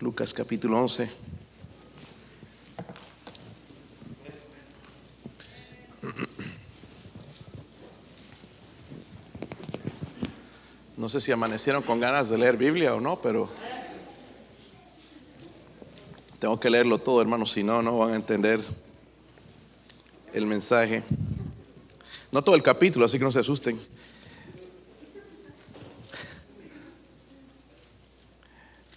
Lucas capítulo 11. No sé si amanecieron con ganas de leer Biblia o no, pero tengo que leerlo todo, hermanos, si no, no van a entender el mensaje. No todo el capítulo, así que no se asusten.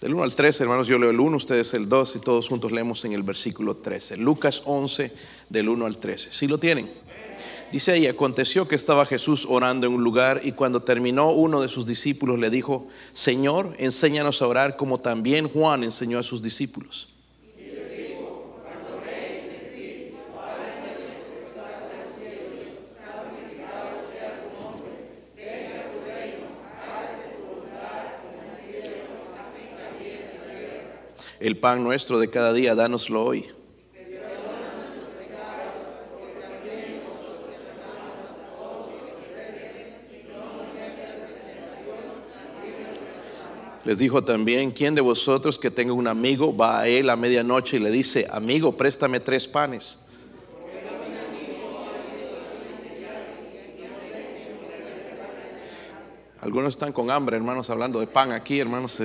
Del 1 al 13, hermanos, yo leo el 1, ustedes el 2 y todos juntos leemos en el versículo 13. Lucas 11, del 1 al 13. ¿Sí lo tienen? Dice ahí, aconteció que estaba Jesús orando en un lugar y cuando terminó uno de sus discípulos le dijo, Señor, enséñanos a orar como también Juan enseñó a sus discípulos. El pan nuestro de cada día, dánoslo hoy. Les dijo también, ¿quién de vosotros que tenga un amigo va a él a medianoche y le dice, amigo, préstame tres panes? Algunos están con hambre, hermanos, hablando de pan aquí, hermanos,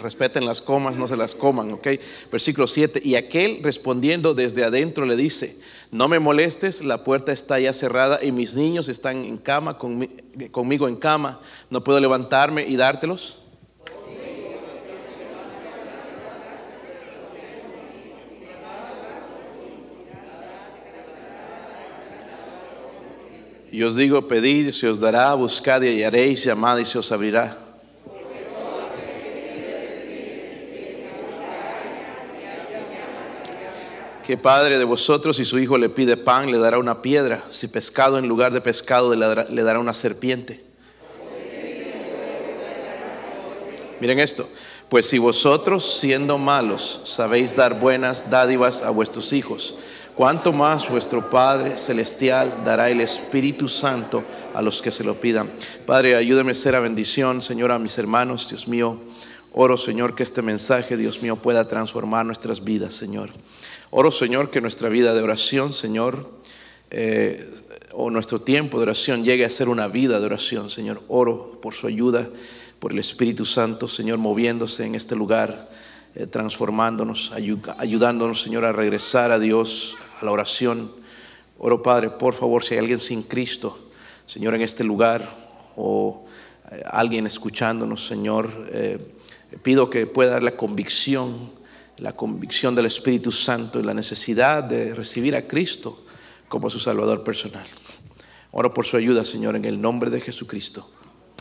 respeten las comas, no se las coman, ¿ok? Versículo 7, y aquel respondiendo desde adentro le dice, no me molestes, la puerta está ya cerrada y mis niños están en cama, conmigo en cama, no puedo levantarme y dártelos. Y os digo, pedid se os dará, buscad y hallaréis, llamad y se os abrirá. ¿Qué padre de vosotros si su hijo le pide pan le dará una piedra? Si pescado en lugar de pescado le dará una serpiente. Miren esto, pues si vosotros siendo malos sabéis dar buenas dádivas a vuestros hijos, cuánto más vuestro Padre Celestial dará el Espíritu Santo a los que se lo pidan. Padre, ayúdame a ser a bendición, Señor, a mis hermanos, Dios mío. Oro, Señor, que este mensaje, Dios mío, pueda transformar nuestras vidas, Señor. Oro, Señor, que nuestra vida de oración, Señor, eh, o nuestro tiempo de oración llegue a ser una vida de oración, Señor. Oro por su ayuda, por el Espíritu Santo, Señor, moviéndose en este lugar, eh, transformándonos, ayudándonos, Señor, a regresar a Dios, la oración. Oro, Padre, por favor, si hay alguien sin Cristo, Señor, en este lugar o eh, alguien escuchándonos, Señor, eh, pido que pueda dar la convicción, la convicción del Espíritu Santo y la necesidad de recibir a Cristo como su Salvador personal. Oro por su ayuda, Señor, en el nombre de Jesucristo.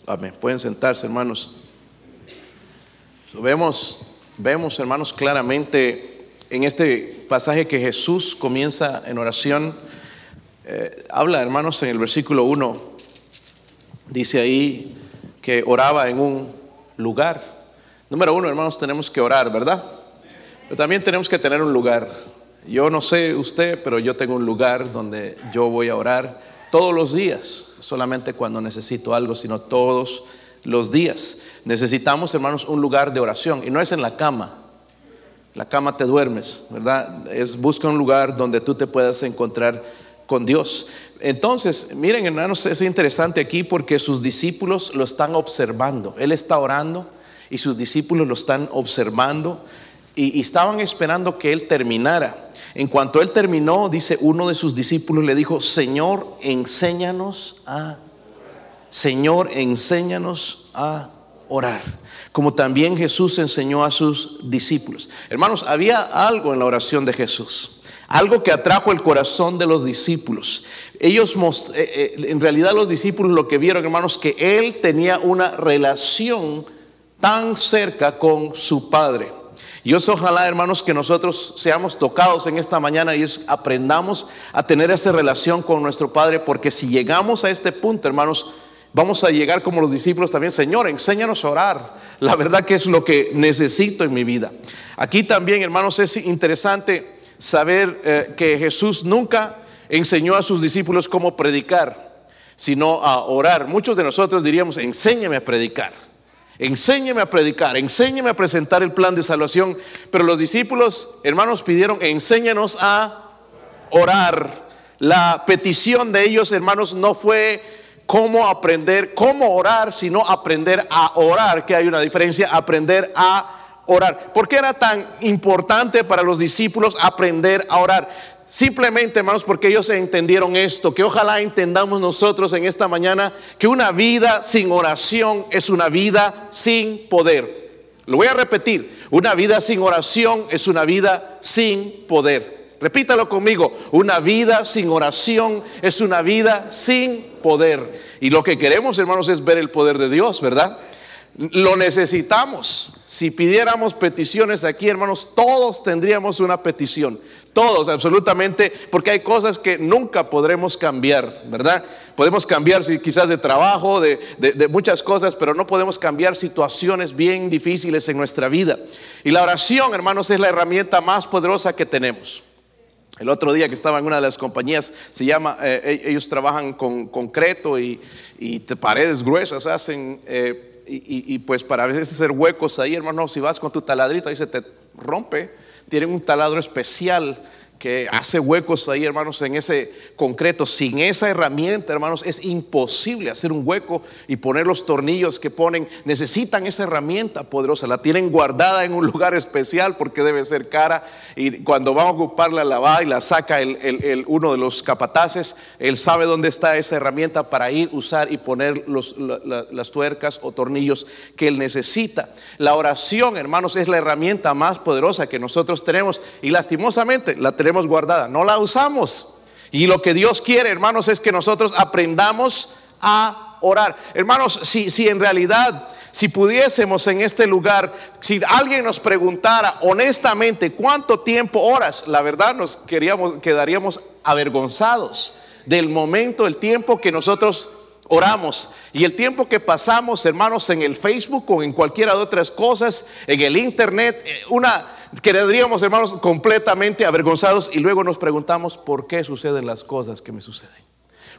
Amén. Pueden sentarse, hermanos. Vemos, vemos, hermanos, claramente en este pasaje que Jesús comienza en oración, eh, habla, hermanos, en el versículo 1, dice ahí que oraba en un lugar. Número uno, hermanos, tenemos que orar, ¿verdad? Pero también tenemos que tener un lugar. Yo no sé usted, pero yo tengo un lugar donde yo voy a orar todos los días, solamente cuando necesito algo, sino todos los días. Necesitamos, hermanos, un lugar de oración y no es en la cama la cama te duermes, ¿verdad? Es busca un lugar donde tú te puedas encontrar con Dios. Entonces, miren hermanos, es interesante aquí porque sus discípulos lo están observando. Él está orando y sus discípulos lo están observando y, estaban esperando que él terminara. En cuanto él terminó, dice uno de sus discípulos, le dijo, Señor, enséñanos a, Señor, enséñanos a orar como también Jesús enseñó a sus discípulos. Hermanos, había algo en la oración de Jesús, algo que atrajo el corazón de los discípulos. Ellos, eh, eh, en realidad los discípulos lo que vieron, hermanos, que Él tenía una relación tan cerca con su Padre. Y os ojalá, hermanos, que nosotros seamos tocados en esta mañana y aprendamos a tener esa relación con nuestro Padre, porque si llegamos a este punto, hermanos, vamos a llegar como los discípulos también, Señor, enséñanos a orar la verdad que es lo que necesito en mi vida. Aquí también, hermanos, es interesante saber eh, que Jesús nunca enseñó a sus discípulos cómo predicar, sino a orar. Muchos de nosotros diríamos, enséñame a predicar. Enséñeme a predicar, enséñeme a presentar el plan de salvación. Pero los discípulos, hermanos, pidieron, enséñanos a orar. La petición de ellos, hermanos, no fue cómo aprender, cómo orar, sino aprender a orar, que hay una diferencia, aprender a orar. ¿Por qué era tan importante para los discípulos aprender a orar? Simplemente, hermanos, porque ellos entendieron esto, que ojalá entendamos nosotros en esta mañana que una vida sin oración es una vida sin poder. Lo voy a repetir, una vida sin oración es una vida sin poder. Repítalo conmigo, una vida sin oración es una vida sin poder. Y lo que queremos, hermanos, es ver el poder de Dios, ¿verdad? Lo necesitamos. Si pidiéramos peticiones aquí, hermanos, todos tendríamos una petición. Todos, absolutamente, porque hay cosas que nunca podremos cambiar, ¿verdad? Podemos cambiar quizás de trabajo, de, muchas cosas, pero no podemos cambiar situaciones bien difíciles en nuestra vida. Y la oración, hermanos, es la herramienta más poderosa que tenemos. El otro día que estaba en una de las compañías, se llama, eh, e, ellos trabajan con concreto y, paredes gruesas hacen, eh, y, y, pues para a veces hacer huecos ahí, hermano, si vas con tu taladrito ahí se te rompe. Tienen un taladro especial que hace huecos ahí, hermanos, en ese concreto. Sin esa herramienta, hermanos, es imposible hacer un hueco y poner los tornillos que ponen. Necesitan esa herramienta poderosa. La tienen guardada en un lugar especial porque debe ser cara. Y cuando van a ocuparla, la va y la saca el, uno de los capataces. Él sabe dónde está esa herramienta para ir, usar y poner las tuercas o tornillos que él necesita. La oración, hermanos, es la herramienta más poderosa que nosotros tenemos. Y lastimosamente la tenemos guardada, no la usamos. Y lo que Dios quiere, hermanos, es que nosotros aprendamos a orar. Hermanos, si, si en realidad, si pudiésemos en este lugar, si alguien nos preguntara honestamente cuánto tiempo oras, la verdad nos queríamos, quedaríamos avergonzados del momento, el tiempo que nosotros oramos y el tiempo que pasamos, hermanos, en el Facebook o en cualquiera de otras cosas, en el Internet, eh, una quedaríamos, hermanos, completamente avergonzados y luego nos preguntamos por qué suceden las cosas que me suceden.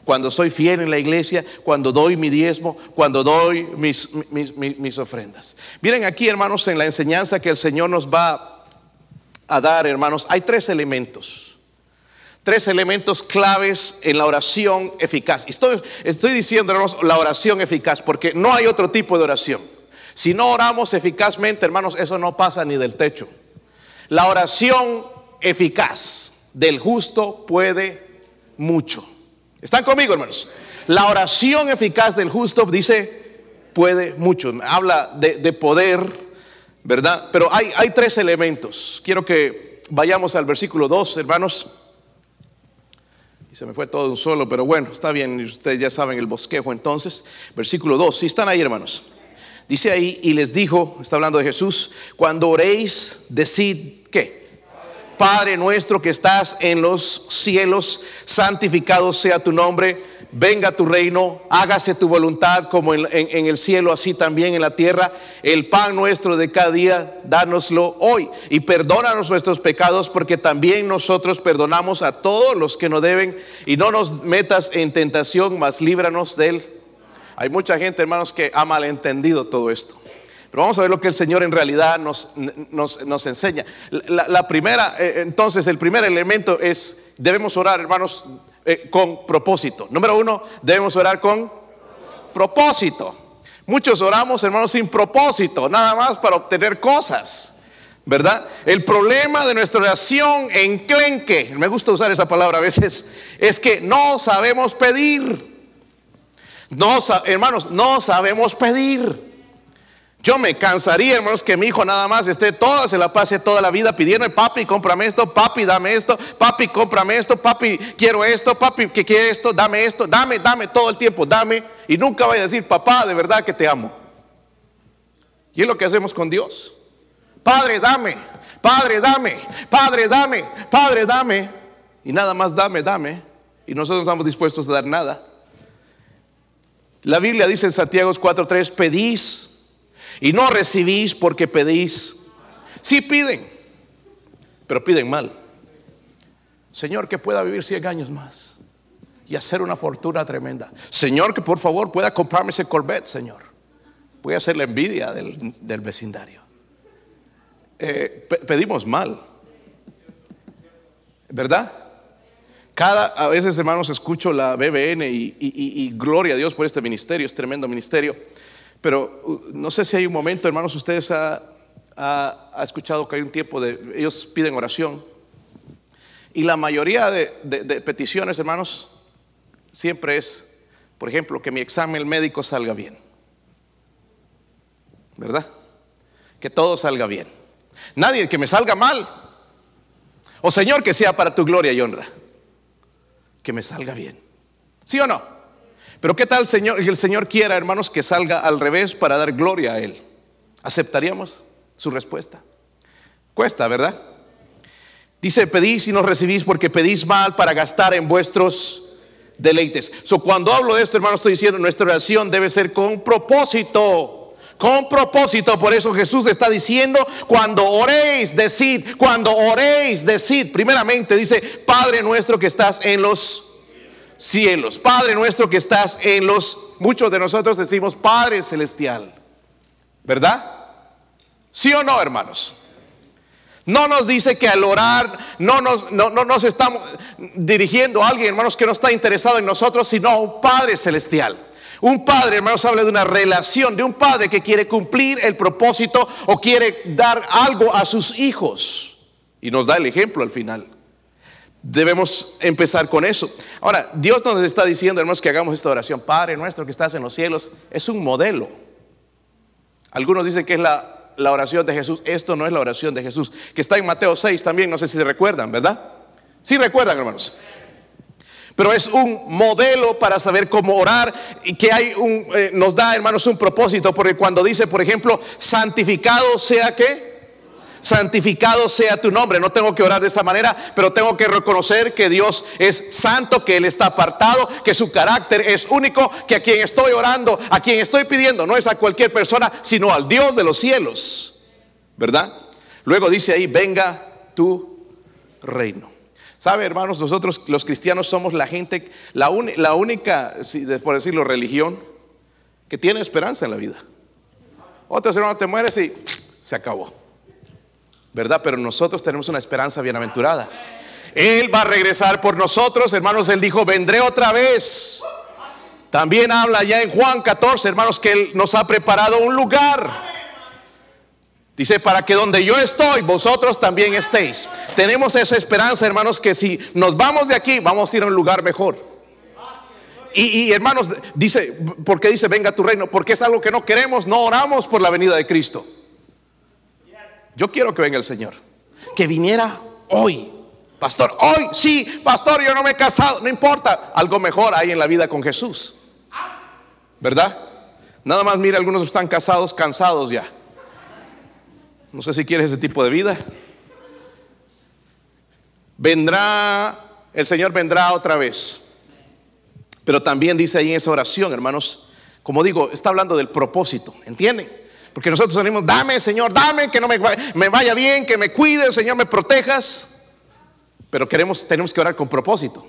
Cuando soy fiel en la iglesia, cuando doy mi diezmo, cuando doy mis, ofrendas. Miren aquí, hermanos, en la enseñanza que el Señor nos va a dar, hermanos, hay tres elementos. Tres elementos claves en la oración eficaz. Estoy, estoy diciendo, hermanos, la oración eficaz, porque no hay otro tipo de oración. Si no oramos eficazmente, hermanos, eso no pasa ni del techo. La oración eficaz del justo puede mucho. ¿Están conmigo, hermanos? La oración eficaz del justo dice, puede mucho. Habla de, poder, ¿verdad? Pero hay, hay tres elementos. Quiero que vayamos al versículo 2, hermanos. Y se me fue todo un solo, pero bueno, está bien, ustedes ya saben el bosquejo entonces. Versículo 2, si están ahí, hermanos. Dice ahí, y les dijo, está hablando de Jesús, cuando oréis, decid, ¿qué? Padre nuestro que estás en los cielos, santificado sea tu nombre, venga tu reino, hágase tu voluntad como en, el cielo, así también en la tierra. El pan nuestro de cada día, dánoslo hoy. Y perdónanos nuestros pecados, porque también nosotros perdonamos a todos los que nos deben. Y no nos metas en tentación, mas líbranos del hay mucha gente, hermanos, que ha malentendido todo esto. Pero vamos a ver lo que el Señor en realidad nos, nos, enseña. La, primera, eh, entonces, el primer elemento es, debemos orar, hermanos, eh, con propósito. Número uno, debemos orar con propósito. Muchos oramos, hermanos, sin propósito, nada más para obtener cosas. ¿verdad? El problema de nuestra oración enclenque, me gusta usar esa palabra a veces, es que no sabemos pedir. No, hermanos, no sabemos pedir. Yo me cansaría, hermanos, que mi hijo nada más esté toda, se la pase toda la vida pidiendo, papi, cómprame esto, papi, dame esto, papi, cómprame esto, papi, quiero esto, papi, que quiere esto, dame esto, dame, dame todo el tiempo, dame. Y nunca vaya a decir, papá, de verdad que te amo. Y es lo que hacemos con Dios. Padre, dame, Padre, dame, Padre, dame, Padre, dame. Y nada más dame, dame. Y nosotros no estamos dispuestos a dar nada. La Biblia dice en Santiago 4:3, pedís y no recibís porque pedís. Sí piden, pero piden mal. Señor, que pueda vivir 100 años más y hacer una fortuna tremenda. Señor, que por favor pueda comprarme ese Corvette, Señor. voy a hacer la envidia del, del vecindario. Eh, pe- pedimos mal, ¿verdad? Cada, a veces, hermanos, escucho la BBN y, gloria a Dios por este ministerio, es tremendo ministerio. Pero uh, no sé si hay un momento, hermanos, ustedes ha, ha- ha escuchado que hay un tiempo de, ellos piden oración. Y la mayoría de peticiones, hermanos, siempre es, por ejemplo, que mi examen médico salga bien. ¿Verdad? Que todo salga bien. Nadie que me salga mal. O Señor, que sea para tu gloria y honra. Que me salga bien. ¿Sí o no? Pero ¿qué tal Señor, el Señor quiera, hermanos, que salga al revés para dar gloria a Él? ¿Aceptaríamos su respuesta? Cuesta, ¿verdad? Dice, pedís y no recibís porque pedís mal para gastar en vuestros deleites. So, cuando hablo de esto, hermanos, estoy diciendo, nuestra oración debe ser con propósito. Con propósito, por eso Jesús está diciendo, cuando oréis, decid, cuando oréis, decid, primeramente dice, Padre nuestro que estás en los cielos, Padre nuestro que estás en los, muchos de nosotros decimos Padre celestial, ¿verdad? ¿Sí o no, hermanos? No nos dice que al orar no nos, no, no nos estamos dirigiendo a alguien, hermanos, que no está interesado en nosotros, sino a un Padre celestial. Un padre, hermanos, habla de una relación, de un padre que quiere cumplir el propósito o quiere dar algo a sus hijos. Y nos da el ejemplo al final. Debemos empezar con eso. Ahora, Dios nos está diciendo, hermanos, que hagamos esta oración. Padre nuestro que estás en los cielos, es un modelo. Algunos dicen que es la, oración de Jesús. Esto no es la oración de Jesús, que está en Mateo 6 también, no sé si se recuerdan, ¿verdad? Sí recuerdan, hermanos. Pero es un modelo para saber cómo orar y que hay un, eh, nos da, hermanos, un propósito. Porque cuando dice, por ejemplo, santificado sea que, santificado sea tu nombre. No tengo que orar de esa manera, pero tengo que reconocer que Dios es santo, que Él está apartado, que su carácter es único, que a quien estoy orando, a quien estoy pidiendo, no es a cualquier persona, sino al Dios de los cielos. ¿Verdad? Luego dice ahí, venga tu reino. ¿Sabe, hermanos? Nosotros los cristianos somos la gente, la, un- la única, por decirlo, religión que tiene esperanza en la vida. Otros hermanos te mueres y se acabó. ¿Verdad? Pero nosotros tenemos una esperanza bienaventurada. Él va a regresar por nosotros, hermanos. Él dijo, vendré otra vez. También habla ya en Juan 14, hermanos, que Él nos ha preparado un lugar. Dice, para que donde yo estoy, vosotros también estéis. Tenemos esa esperanza, hermanos, que si nos vamos de aquí, vamos a ir a un lugar mejor. Y, hermanos, dice, ¿por qué dice venga tu reino? Porque es algo que no queremos, no oramos por la venida de Cristo. Yo quiero que venga el Señor. Que viniera hoy. Pastor, hoy sí, pastor, yo no me he casado, no importa, algo mejor hay en la vida con Jesús. ¿Verdad? Nada más mira, algunos están casados, cansados ya. No sé si quieres ese tipo de vida. Vendrá, el Señor vendrá otra vez. Pero también dice ahí en esa oración, hermanos, como digo, está hablando del propósito, ¿entienden? Porque nosotros venimos, dame, Señor, dame, que no me, me vaya bien, que me cuide, Señor, me protejas. Pero queremos, tenemos que orar con propósito.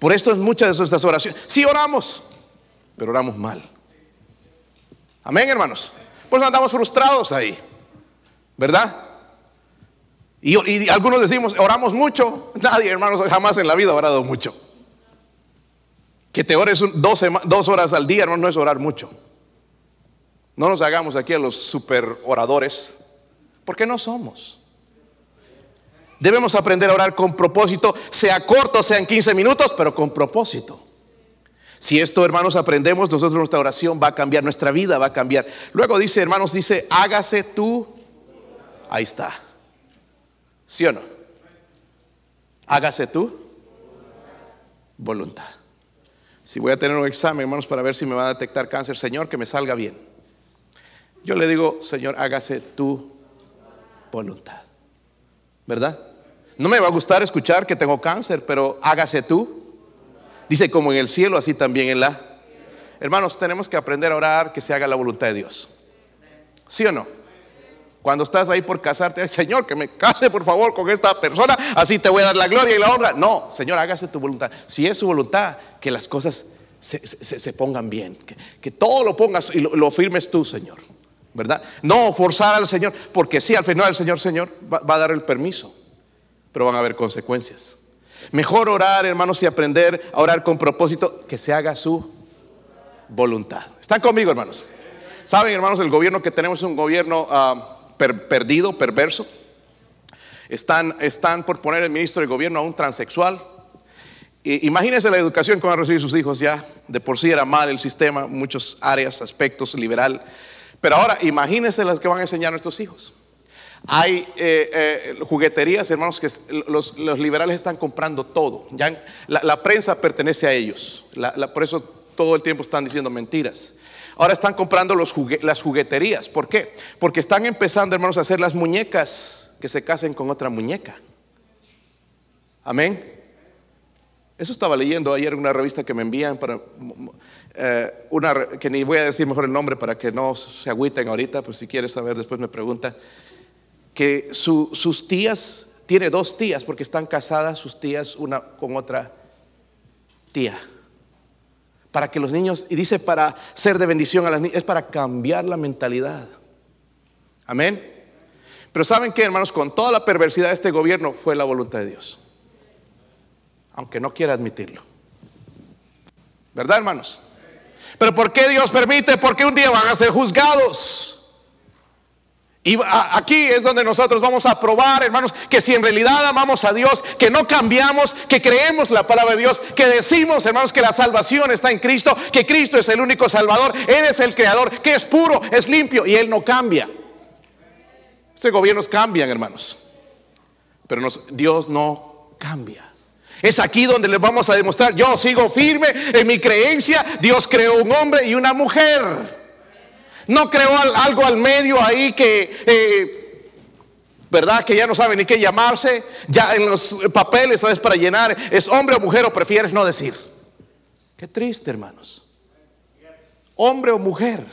Por esto en muchas de nuestras oraciones, sí oramos, pero oramos mal. Amén, hermanos. Pues andamos frustrados ahí, ¿verdad? Y, algunos decimos, oramos mucho. Nadie, hermanos, jamás en la vida ha orado mucho. Que te ores dos, horas al día, hermano, no es orar mucho. No nos hagamos aquí a los super oradores, porque no somos. Debemos aprender a orar con propósito, sea corto, sean 15 minutos, pero con propósito. Si esto, hermanos, aprendemos, nosotros nuestra oración va a cambiar, nuestra vida va a cambiar. Luego dice, hermanos, dice, hágase tú. Ahí está. ¿Sí o no? Hágase tú voluntad. Si voy a tener un examen, hermanos, para ver si me va a detectar cáncer, Señor, que me salga bien. Yo le digo, Señor, hágase tu voluntad. ¿Verdad? No me va a gustar escuchar que tengo cáncer, pero hágase tú. Dice, como en el cielo, así también en la. Hermanos, tenemos que aprender a orar que se haga la voluntad de Dios. ¿Sí o no? Cuando estás ahí por casarte, "Ay, Señor, que me case por favor con esta persona, así te voy a dar la gloria y la honra. No, Señor, hágase tu voluntad. Si es su voluntad, que las cosas se, pongan bien. Que, todo lo pongas y lo, firmes tú, Señor. ¿Verdad? No forzar al Señor, porque si al final el Señor, Señor, va, va a dar el permiso, pero van a haber consecuencias. Mejor orar, hermanos, y aprender a orar con propósito, que se haga su voluntad. ¿Están conmigo, hermanos? Saben, hermanos, el gobierno que tenemos es un gobierno perdido, perverso. Están, están por poner el ministro de gobierno a un transexual. imagínense la educación que van a recibir sus hijos ya. De por sí era mal el sistema, muchas áreas, aspectos, liberal. Pero ahora imagínense las que van a enseñar a nuestros hijos. Hay eh, eh, jugueterías, hermanos, que los, liberales están comprando todo. Ya, la, prensa pertenece a ellos. por eso todo el tiempo están diciendo mentiras. Ahora están comprando las jugueterías. ¿Por qué? Porque están empezando, hermanos, a hacer las muñecas que se casen con otra muñeca. Amén. Eso estaba leyendo ayer en una revista que me envían para eh, una que ni voy a decir mejor el nombre para que no se agüiten ahorita, pues si quieres saber después me pregunta que sus tías tiene dos tías porque están casadas sus tías una con otra tía para que los niños, y dice para ser de bendición a las niñas, es para cambiar la mentalidad. Amén. Pero ¿saben qué, hermanos? Con toda la perversidad de este gobierno fue la voluntad de Dios. Aunque no quiera admitirlo. ¿Verdad, hermanos? Pero ¿por qué Dios permite? Porque un día van a ser juzgados. Y aquí es donde nosotros vamos a probar, hermanos, que si en realidad amamos a Dios, que no cambiamos, que creemos la palabra de Dios, que decimos, hermanos, que la salvación está en Cristo, que Cristo es el único Salvador, Él es el Creador, que es puro, es limpio y Él no cambia. Estos gobiernos cambian, hermanos, pero Dios no cambia. Es aquí donde les vamos a demostrar, yo sigo firme en mi creencia, Dios creó un hombre y una mujer. No creó algo al medio ahí que, eh, ¿verdad? Que ya no sabe ni qué llamarse. Ya en los papeles, ¿sabes? Para llenar, ¿es hombre o mujer o prefieres no decir? Qué triste, hermanos. Hombre o mujer.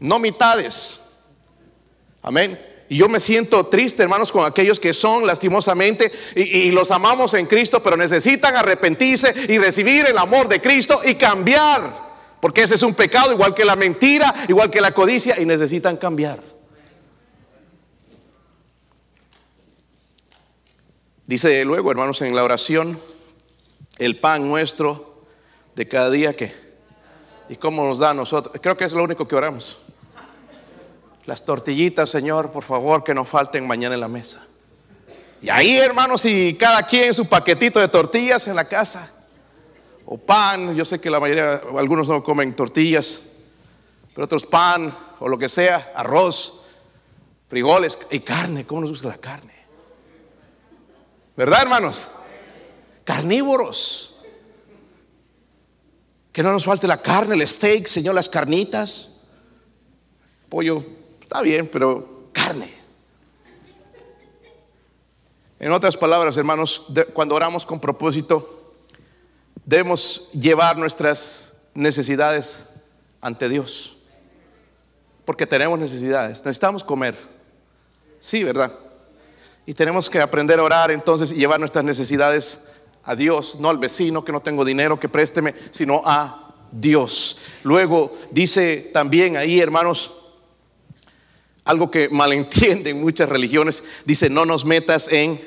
No mitades. Amén. Y yo me siento triste, hermanos, con aquellos que son lastimosamente y, los amamos en Cristo, pero necesitan arrepentirse y recibir el amor de Cristo y cambiar. Porque ese es un pecado igual que la mentira, igual que la codicia y necesitan cambiar. Dice luego, hermanos, en la oración, el pan nuestro de cada día que... ¿Y cómo nos da a nosotros? Creo que es lo único que oramos. Las tortillitas, Señor, por favor, que no falten mañana en la mesa. Y ahí, hermanos, y cada quien su paquetito de tortillas en la casa o pan, yo sé que la mayoría, algunos no comen tortillas, pero otros pan o lo que sea, arroz, frijoles y carne, ¿cómo nos gusta la carne? ¿Verdad, hermanos? Carnívoros. Que no nos falte la carne, el steak, Señor, las carnitas. Pollo, está bien, pero carne. En otras palabras, hermanos, cuando oramos con propósito, debemos llevar nuestras necesidades ante Dios. Porque tenemos necesidades, necesitamos comer. Sí, ¿verdad? Y tenemos que aprender a orar entonces y llevar nuestras necesidades a Dios, no al vecino que no tengo dinero que présteme, sino a Dios. Luego dice también ahí, hermanos, algo que malentienden muchas religiones, dice, no nos metas en,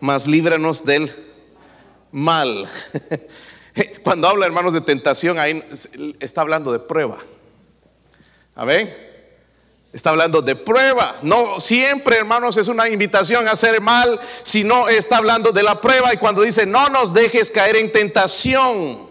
mas líbranos del mal. Cuando habla, hermanos, de tentación, ahí está hablando de prueba. Amén. Está hablando de prueba. No siempre, hermanos, es una invitación a hacer mal, sino está hablando de la prueba. Y cuando dice, no nos dejes caer en tentación.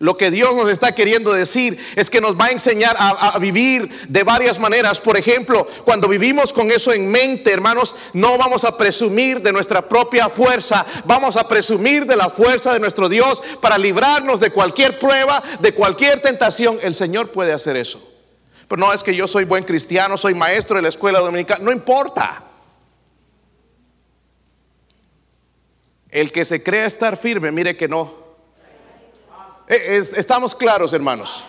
Lo que Dios nos está queriendo decir es que nos va a enseñar a, vivir de varias maneras. Por ejemplo, cuando vivimos con eso en mente, hermanos, no vamos a presumir de nuestra propia fuerza, vamos a presumir de la fuerza de nuestro Dios para librarnos de cualquier prueba, de cualquier tentación. El Señor puede hacer eso. Pero no es que yo soy buen cristiano, soy maestro de la escuela dominical, no importa. El que se crea estar firme, mire que no, eh, estamos claros, hermanos.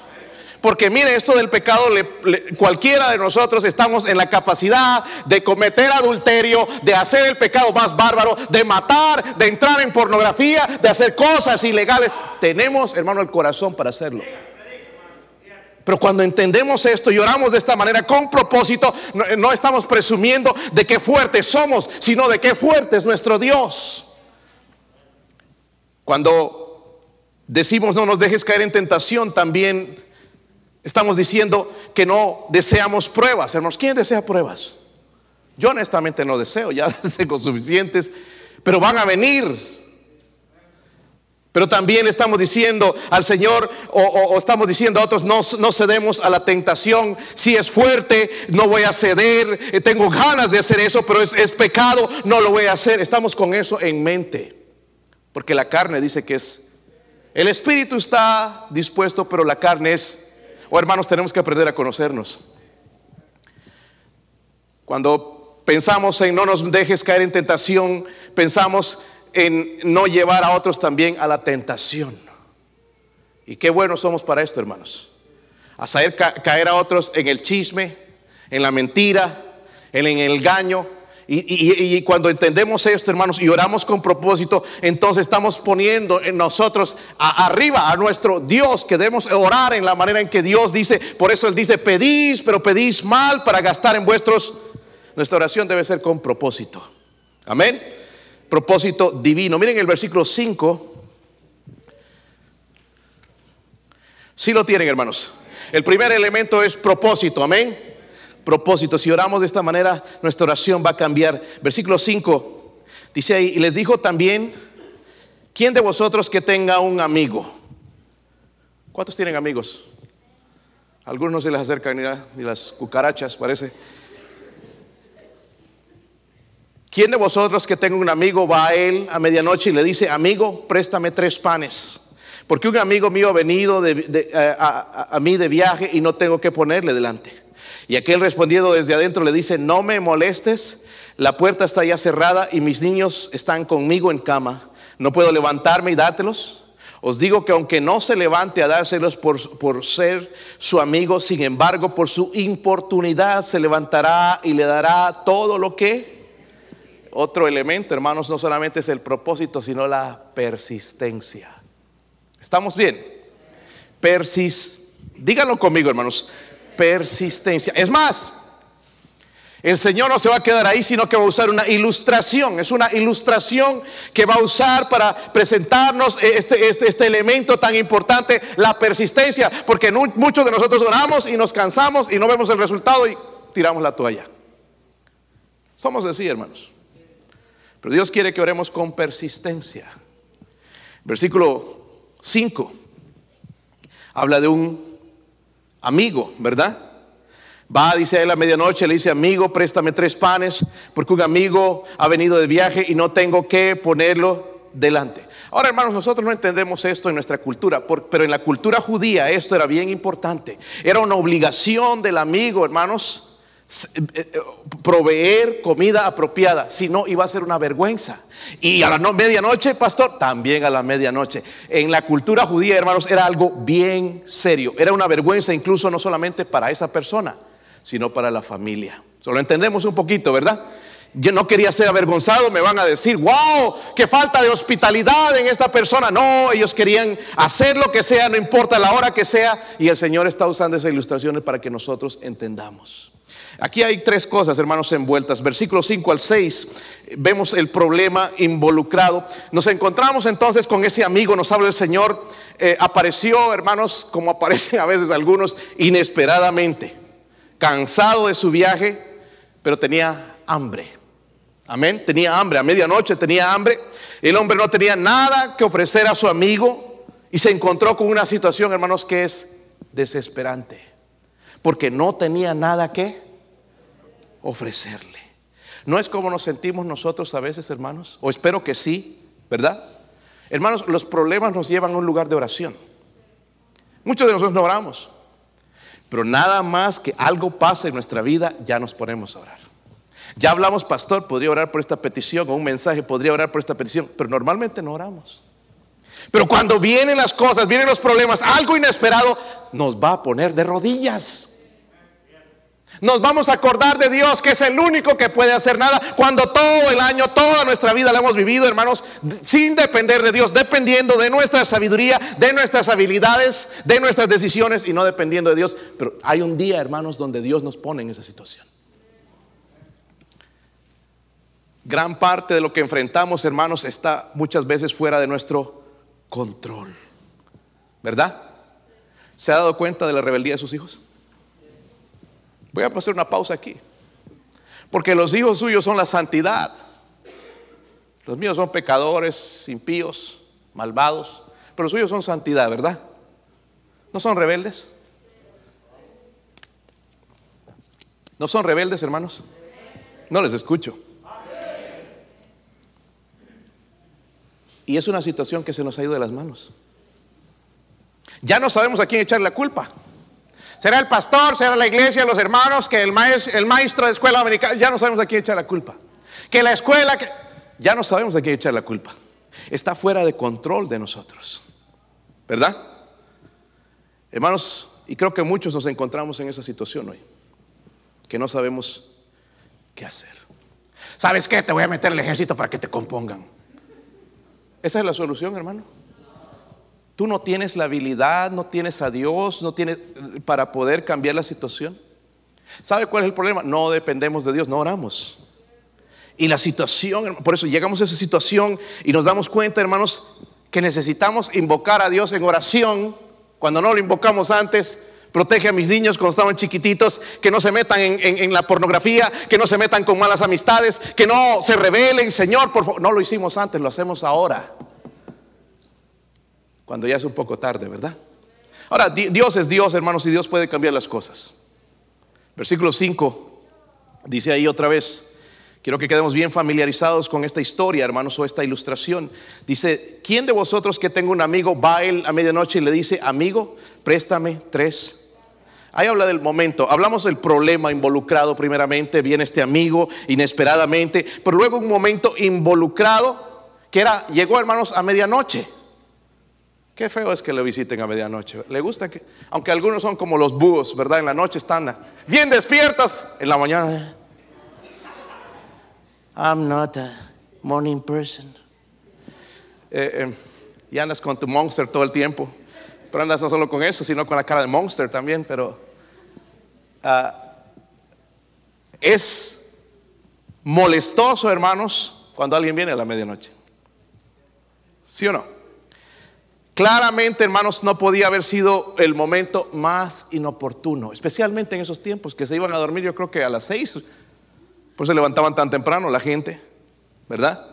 Porque mire, esto del pecado, cualquiera de nosotros estamos en la capacidad de cometer adulterio, de hacer el pecado más bárbaro, de matar, de entrar en pornografía, de hacer cosas ilegales. Tenemos, hermano, el corazón para hacerlo. Pero cuando entendemos esto y oramos de esta manera con propósito, no, no, estamos presumiendo de qué fuertes somos, sino de qué fuerte es nuestro Dios. Cuando decimos no nos dejes caer en tentación, también Estamos diciendo que no deseamos pruebas. Hermanos, ¿quién desea pruebas? Yo honestamente no deseo, ya tengo suficientes, pero van a venir. Pero también estamos diciendo al Señor o, estamos diciendo a otros, no, no, cedemos a la tentación. Si es fuerte, no voy a ceder. Eh, tengo ganas de hacer eso, pero es, es pecado, no lo voy a hacer. Estamos con eso en mente. Porque la carne dice que es... El espíritu está dispuesto, pero la carne es Oh, hermanos, tenemos que aprender a conocernos. Cuando pensamos en no nos dejes caer en tentación, pensamos en no llevar a otros también a la tentación. Y qué buenos somos para esto, hermanos. Hacer caer a otros en el chisme, en la mentira, en el engaño, y, cuando entendemos esto, hermanos, y oramos con propósito, entonces estamos poniendo en nosotros arriba a nuestro Dios, que debemos orar en la manera en que Dios dice. Por eso Él dice, pedís, pero pedís mal para gastar en vuestros. Nuestra oración debe ser con propósito. Amén. Propósito divino. Miren el versículo 5. Si lo tienen, hermanos. El primer elemento es propósito. Amén propósito. Si oramos de esta manera, nuestra oración va a cambiar. Versículo 5 dice ahí, y les dijo también, ¿quién de vosotros que tenga un amigo? ¿Cuántos tienen amigos? Algunos no se les acercan ni, las cucarachas, parece. ¿Quién de vosotros que tenga un amigo va a él a medianoche y le dice, amigo, préstame tres panes? Porque un amigo mío ha venido eh, a mí de viaje y no tengo que ponerle delante. Y aquel respondiendo desde adentro le dice, no me molestes, la puerta está ya cerrada y mis niños están conmigo en cama. No puedo levantarme y dártelos. Os digo que aunque no se levante a dárselos por, por ser su amigo, sin embargo, por su importunidad se levantará y le dará todo lo que... Otro elemento, hermanos, no solamente es el propósito, sino la persistencia. ¿Estamos bien? Persis, díganlo conmigo, hermanos persistencia. Es más, el Señor no se va a quedar ahí, sino que va a usar una ilustración. Es una ilustración que va a usar para presentarnos este, este, este elemento tan importante, la persistencia. Porque muchos de nosotros oramos y nos cansamos y no vemos el resultado y tiramos la toalla. Somos así, hermanos. Pero Dios quiere que oremos con persistencia. Versículo 5 habla de un amigo, ¿verdad? Va, dice él a medianoche, le dice, amigo, préstame tres panes, porque un amigo ha venido de viaje y no tengo que ponerlo delante. Ahora, hermanos, nosotros no entendemos esto en nuestra cultura, pero en la cultura judía esto era bien importante. Era una obligación del amigo, hermanos, proveer comida apropiada, si no iba a ser una vergüenza. Y a la medianoche, pastor, también a la medianoche. En la cultura judía, hermanos, era algo bien serio. Era una vergüenza incluso no solamente para esa persona, sino para la familia. Solo entendemos un poquito, ¿verdad? Yo no quería ser avergonzado, me van a decir, wow, qué falta de hospitalidad en esta persona. No, ellos querían hacer lo que sea, no importa la hora que sea. Y el Señor está usando esas ilustraciones para que nosotros entendamos. Aquí hay tres cosas, hermanos, envueltas. Versículo 5 al 6, vemos el problema involucrado. Nos encontramos entonces con ese amigo, nos habla el Señor. Eh, apareció, hermanos, como aparecen a veces algunos, inesperadamente, cansado de su viaje, pero tenía hambre. Amén, tenía hambre, a medianoche tenía hambre. El hombre no tenía nada que ofrecer a su amigo y se encontró con una situación, hermanos, que es desesperante. Porque no tenía nada que ofrecerle. ¿No es como nos sentimos nosotros a veces, hermanos? O espero que sí, ¿verdad? Hermanos, los problemas nos llevan a un lugar de oración. Muchos de nosotros no oramos, pero nada más que algo pase en nuestra vida, ya nos ponemos a orar. Ya hablamos, pastor, podría orar por esta petición, o un mensaje, podría orar por esta petición, pero normalmente no oramos. Pero cuando vienen las cosas, vienen los problemas, algo inesperado, nos va a poner de rodillas. Nos vamos a acordar de Dios, que es el único que puede hacer nada, cuando todo el año, toda nuestra vida la hemos vivido, hermanos, sin depender de Dios, dependiendo de nuestra sabiduría, de nuestras habilidades, de nuestras decisiones y no dependiendo de Dios. Pero hay un día, hermanos, donde Dios nos pone en esa situación. Gran parte de lo que enfrentamos, hermanos, está muchas veces fuera de nuestro control. ¿Verdad? ¿Se ha dado cuenta de la rebeldía de sus hijos? Voy a pasar una pausa aquí. Porque los hijos suyos son la santidad. Los míos son pecadores, impíos, malvados. Pero los suyos son santidad, ¿verdad? ¿No son rebeldes? ¿No son rebeldes, hermanos? No les escucho. Y es una situación que se nos ha ido de las manos. Ya no sabemos a quién echar la culpa. Será el pastor, será la iglesia, los hermanos, que el maestro, de escuela americana, ya no sabemos a quién echar la culpa. Que la escuela, que, ya no sabemos a quién echar la culpa. Está fuera de control de nosotros. ¿Verdad? Hermanos, y creo que muchos nos encontramos en esa situación hoy, que no sabemos qué hacer. ¿Sabes qué? Te voy a meter el ejército para que te compongan. Esa es la solución, hermano. Tú no tienes la habilidad, no tienes a Dios, no tienes para poder cambiar la situación. ¿Sabe cuál es el problema? No dependemos de Dios, no oramos. Y la situación, por eso llegamos a esa situación y nos damos cuenta, hermanos, que necesitamos invocar a Dios en oración. Cuando no lo invocamos antes, protege a mis niños cuando estaban chiquititos, que no se metan en, en, la pornografía, que no se metan con malas amistades, que no se rebelen, Señor, por favor. No lo hicimos antes, lo hacemos ahora cuando ya es un poco tarde, ¿verdad? Ahora, Dios es Dios, hermanos, y Dios puede cambiar las cosas. Versículo 5 dice ahí otra vez, quiero que quedemos bien familiarizados con esta historia, hermanos, o esta ilustración. Dice, ¿quién de vosotros que tenga un amigo va a él a medianoche y le dice, amigo, préstame tres? Ahí habla del momento, hablamos del problema involucrado primeramente, viene este amigo inesperadamente, pero luego un momento involucrado que era, llegó hermanos a medianoche. Qué feo es que le visiten a medianoche. Le gusta que, aunque algunos son como los búhos, ¿verdad? En la noche están bien despiertas, en la mañana. I'm not a morning person. Eh, eh, y andas con tu monster todo el tiempo. Pero andas no solo con eso, sino con la cara de monster también. Pero ah, es molestoso, hermanos, cuando alguien viene a la medianoche. ¿Sí o no? Claramente, hermanos, no podía haber sido el momento más inoportuno, especialmente en esos tiempos que se iban a dormir, yo creo que a las seis, pues se levantaban tan temprano la gente, ¿verdad?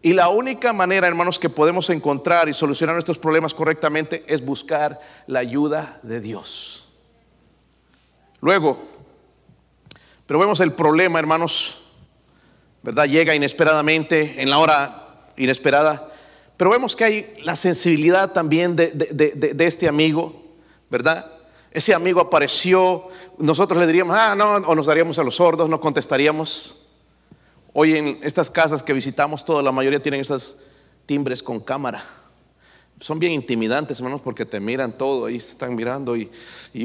Y la única manera, hermanos, que podemos encontrar y solucionar nuestros problemas correctamente es buscar la ayuda de Dios. Luego, pero vemos el problema, hermanos, ¿verdad? Llega inesperadamente, en la hora inesperada. Pero vemos que hay la sensibilidad también de, este amigo, ¿verdad? Ese amigo apareció, nosotros le diríamos, ah, no, o nos daríamos a los sordos, no contestaríamos. Hoy en estas casas que visitamos, toda la mayoría tienen esas timbres con cámara. Son bien intimidantes, hermanos, porque te miran todo, ahí están mirando y,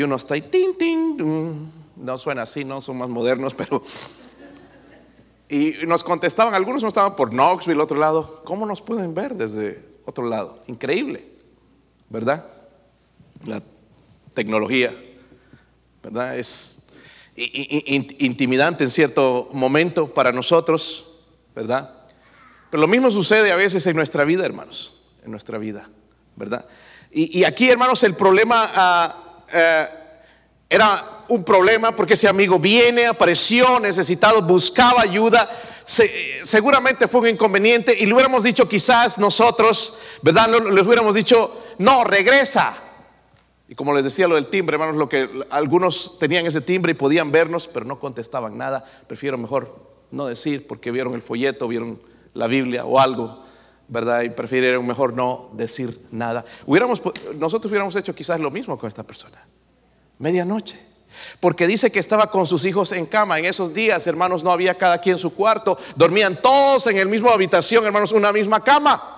uno está ahí, tin, tin, no suena así, no son más modernos, pero y nos contestaban, algunos no estaban por Knoxville, otro lado. ¿Cómo nos pueden ver desde otro lado? Increíble, ¿verdad? La tecnología, ¿verdad? Es intimidante en cierto momento para nosotros, ¿verdad? Pero lo mismo sucede a veces en nuestra vida, hermanos, en nuestra vida, ¿verdad? Y, aquí, hermanos, el problema ah, eh, era un problema porque ese amigo viene, apareció necesitado, buscaba ayuda. seguramente fue un inconveniente y le hubiéramos dicho quizás nosotros, ¿verdad? Les hubiéramos dicho, no, regresa. Y como les decía lo del timbre, hermanos, lo que algunos tenían ese timbre y podían vernos, pero no contestaban nada. Prefiero mejor no decir porque vieron el folleto, vieron la Biblia o algo, ¿verdad? Y prefirieron mejor no decir nada. Hubiéramos, nosotros hubiéramos hecho quizás lo mismo con esta persona. Medianoche. Porque dice que estaba con sus hijos en cama. En esos días, hermanos, no había cada quien su cuarto. Dormían todos en el mismo habitación, hermanos, una misma cama.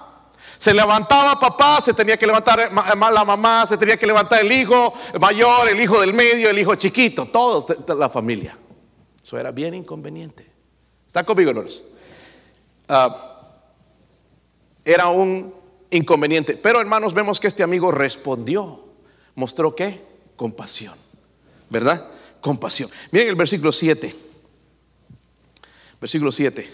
Se levantaba papá, se tenía que levantar la mamá, se tenía que levantar el hijo mayor, el hijo del medio, el hijo chiquito, todos la familia. Eso era bien inconveniente. ¿Está conmigo, Lourdes? Ah, era un inconveniente. Pero hermanos, vemos que este amigo respondió. ¿Mostró qué? Compasión. ¿Verdad? Compasión. Miren el versículo 7. Versículo 7.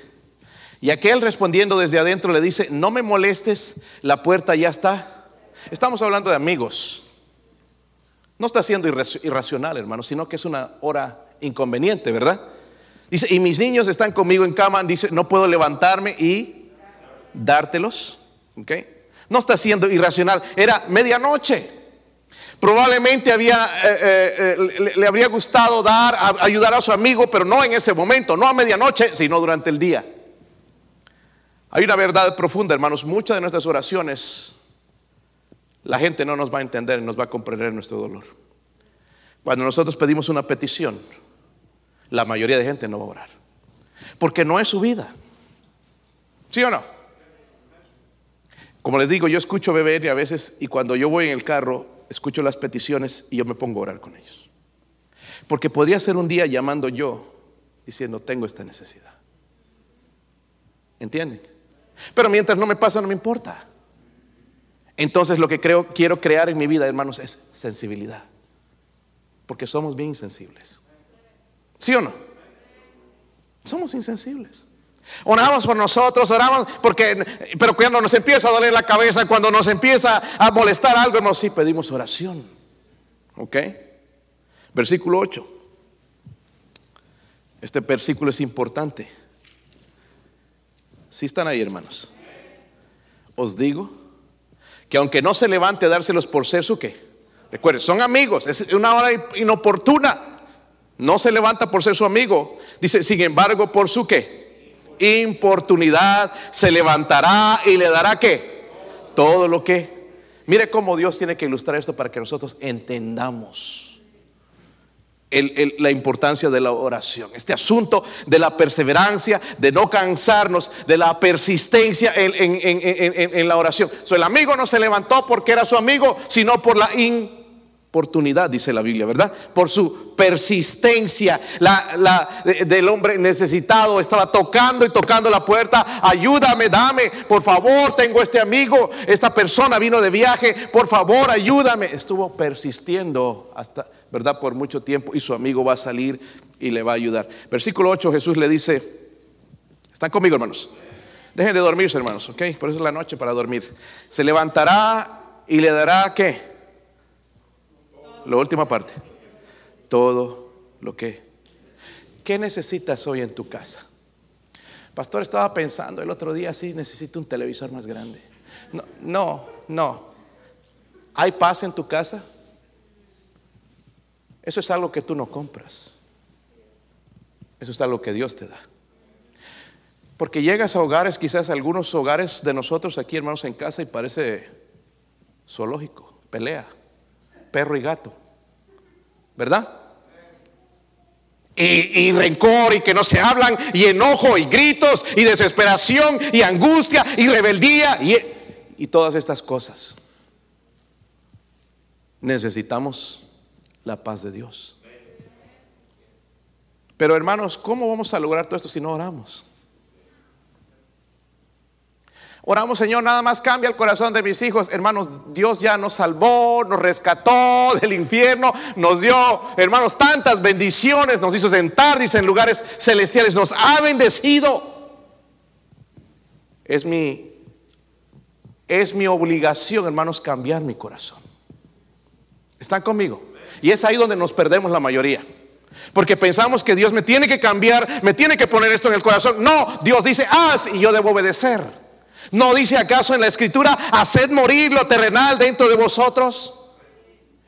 Y aquel respondiendo desde adentro le dice, no me molestes, la puerta ya está. Estamos hablando de amigos. No está siendo irracional, hermano, sino que es una hora inconveniente, ¿verdad? Dice, y mis niños están conmigo en cama, dice, no puedo levantarme y dártelos. ¿Ok? No está siendo irracional, era medianoche. Probablemente eh, eh, eh, le, habría gustado dar, ayudar a su amigo, pero no en ese momento, no a medianoche, sino durante el día. Hay una verdad profunda, hermanos. Muchas de nuestras oraciones, la gente no nos va a entender, nos va a comprender nuestro dolor. Cuando nosotros pedimos una petición, la mayoría de gente no va a orar. Porque no es su vida. ¿Sí o no? Como les digo, yo escucho beber y a veces, y cuando yo voy en el carro, escucho las peticiones y yo me pongo a orar con ellos. Porque podría ser un día llamando yo, diciendo, tengo esta necesidad. ¿Entienden? Pero mientras no me pasa, no me importa. Entonces lo que creo, quiero crear en mi vida, hermanos, es sensibilidad. Porque somos bien insensibles. ¿Sí o no? Somos insensibles. Oramos por nosotros, oramos porque, pero cuando nos empieza a doler la cabeza, cuando nos empieza a molestar algo, hermanos, sí pedimos oración. ¿Ok? Versículo 8. Este versículo es importante. Si están ahí, hermanos. Os digo que aunque no se levante a dárselos por ser su qué. Recuerden, son amigos, es una hora inoportuna. No se levanta por ser su amigo. Dice, sin embargo, por su qué. Importunidad se levantará y le dará qué. Todo lo que. Mire cómo Dios tiene que ilustrar esto para que nosotros entendamos la importancia de la oración. Este asunto de la perseverancia, de no cansarnos, de la persistencia en, la oración. el amigo no se levantó porque era su amigo, sino por la dice la Biblia, ¿verdad? Por su persistencia. La, del hombre necesitado estaba tocando y tocando la puerta. Ayúdame, dame, por favor, tengo este amigo. Esta persona vino de viaje, por favor, ayúdame. Estuvo persistiendo hasta ¿verdad? Por mucho tiempo y su amigo va a salir y le va a ayudar. Versículo 8, Jesús le dice, ¿están conmigo hermanos? Dejen de dormirse hermanos, ¿ok? Por eso es la noche para dormir. Se levantará y le dará qué? La última parte. Todo lo que. ¿Qué necesitas hoy en tu casa? Pastor, estaba pensando el otro día, sí, necesito un televisor más grande. No, no, no. ¿Hay paz en tu casa? Eso es algo que tú no compras. Eso es algo que Dios te da. Porque llegas a hogares, quizás algunos hogares de nosotros aquí, hermanos, en casa, y parece zoológico, pelea, perro y gato. ¿Verdad? Y, rencor y que no se hablan, y enojo y gritos y desesperación y angustia y rebeldía y, y todas estas cosas. Necesitamos la paz de Dios. Pero hermanos, ¿cómo vamos a lograr todo esto si no oramos? Oramos, Señor, nada más cambia el corazón de mis hijos. Hermanos, Dios ya nos salvó, nos rescató del infierno, nos dio, hermanos, tantas bendiciones, nos hizo sentar, dice, en lugares celestiales, nos ha bendecido. Es mi, es mi obligación, hermanos, cambiar mi corazón. ¿Están conmigo? Y es ahí donde nos perdemos la mayoría. Porque pensamos que Dios me tiene que cambiar, me tiene que poner esto en el corazón. No, Dios dice, haz y yo debo obedecer. ¿No dice acaso en la escritura, haced morir lo terrenal dentro de vosotros?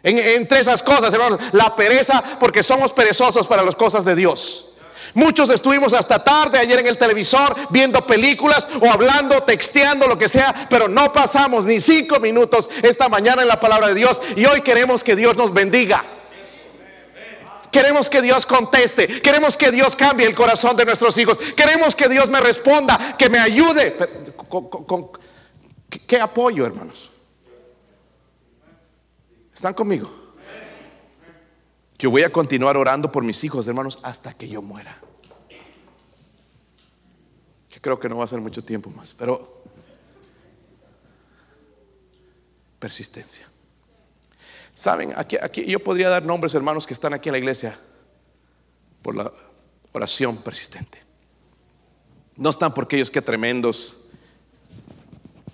entre esas cosas, hermanos, la pereza, porque somos perezosos para las cosas de Dios. Muchos estuvimos hasta tarde ayer en el televisor viendo películas o hablando, texteando, lo que sea, pero no pasamos ni cinco minutos esta mañana en la palabra de Dios y hoy queremos que Dios nos bendiga. Queremos que Dios conteste, queremos que Dios cambie el corazón de nuestros hijos, queremos que Dios me responda, que me ayude. ¿Qué, qué apoyo, hermanos? ¿Están conmigo? Yo voy a continuar orando por mis hijos, hermanos, hasta que yo muera. Que creo que no va a ser mucho tiempo más, pero persistencia. Saben, aquí, aquí yo podría dar nombres, hermanos, que están aquí en la iglesia por la oración persistente. No están porque ellos que tremendos,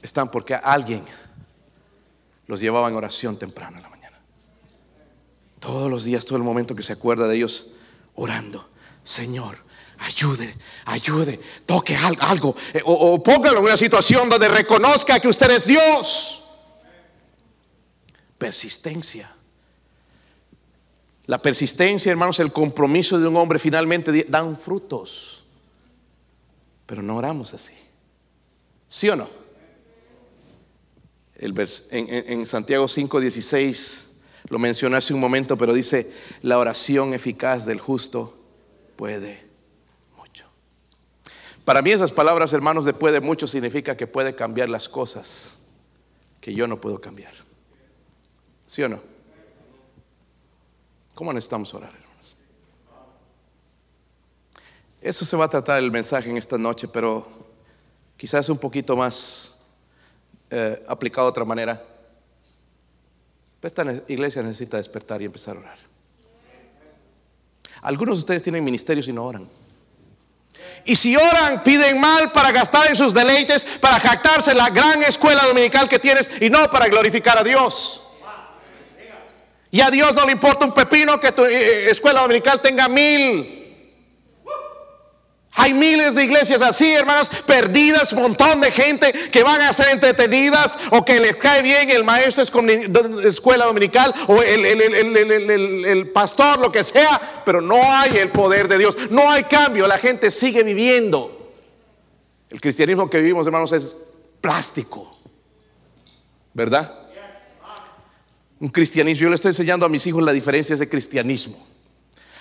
están porque alguien los llevaba en oración temprano en la mañana. Todos los días, todo el momento que se acuerda de ellos orando, Señor, ayude, ayude, toque algo, eh, o, o póngalo en una situación donde reconozca que usted es Dios. Persistencia. La persistencia, hermanos, el compromiso de un hombre finalmente dan frutos. Pero no oramos así. ¿Sí o no? En, Santiago 5:16 lo mencioné hace un momento, pero dice, la oración eficaz del justo puede mucho. Para mí esas palabras, hermanos, de puede mucho significa que puede cambiar las cosas que yo no puedo cambiar. ¿Sí o no? ¿Cómo necesitamos orar, hermanos? Eso se va a tratar el mensaje en esta noche, pero quizás un poquito más eh, aplicado de otra manera. Esta iglesia necesita despertar y empezar a orar. Algunos de ustedes tienen ministerios y no oran. Y si oran, piden mal para gastar en sus deleites, para jactarse la gran escuela dominical que tienes y no para glorificar a Dios. Y a Dios no le importa un pepino que tu eh, eh, escuela dominical tenga mil. Hay miles de iglesias así, hermanos, perdidas, montón de gente que van a ser entretenidas o que les cae bien el maestro de escuela dominical o el, el, pastor, lo que sea, pero no hay el poder de Dios, no hay cambio, la gente sigue viviendo. El cristianismo que vivimos, hermanos, es plástico, ¿verdad? un cristianismo. Yo le estoy enseñando a mis hijos la diferencia de cristianismo.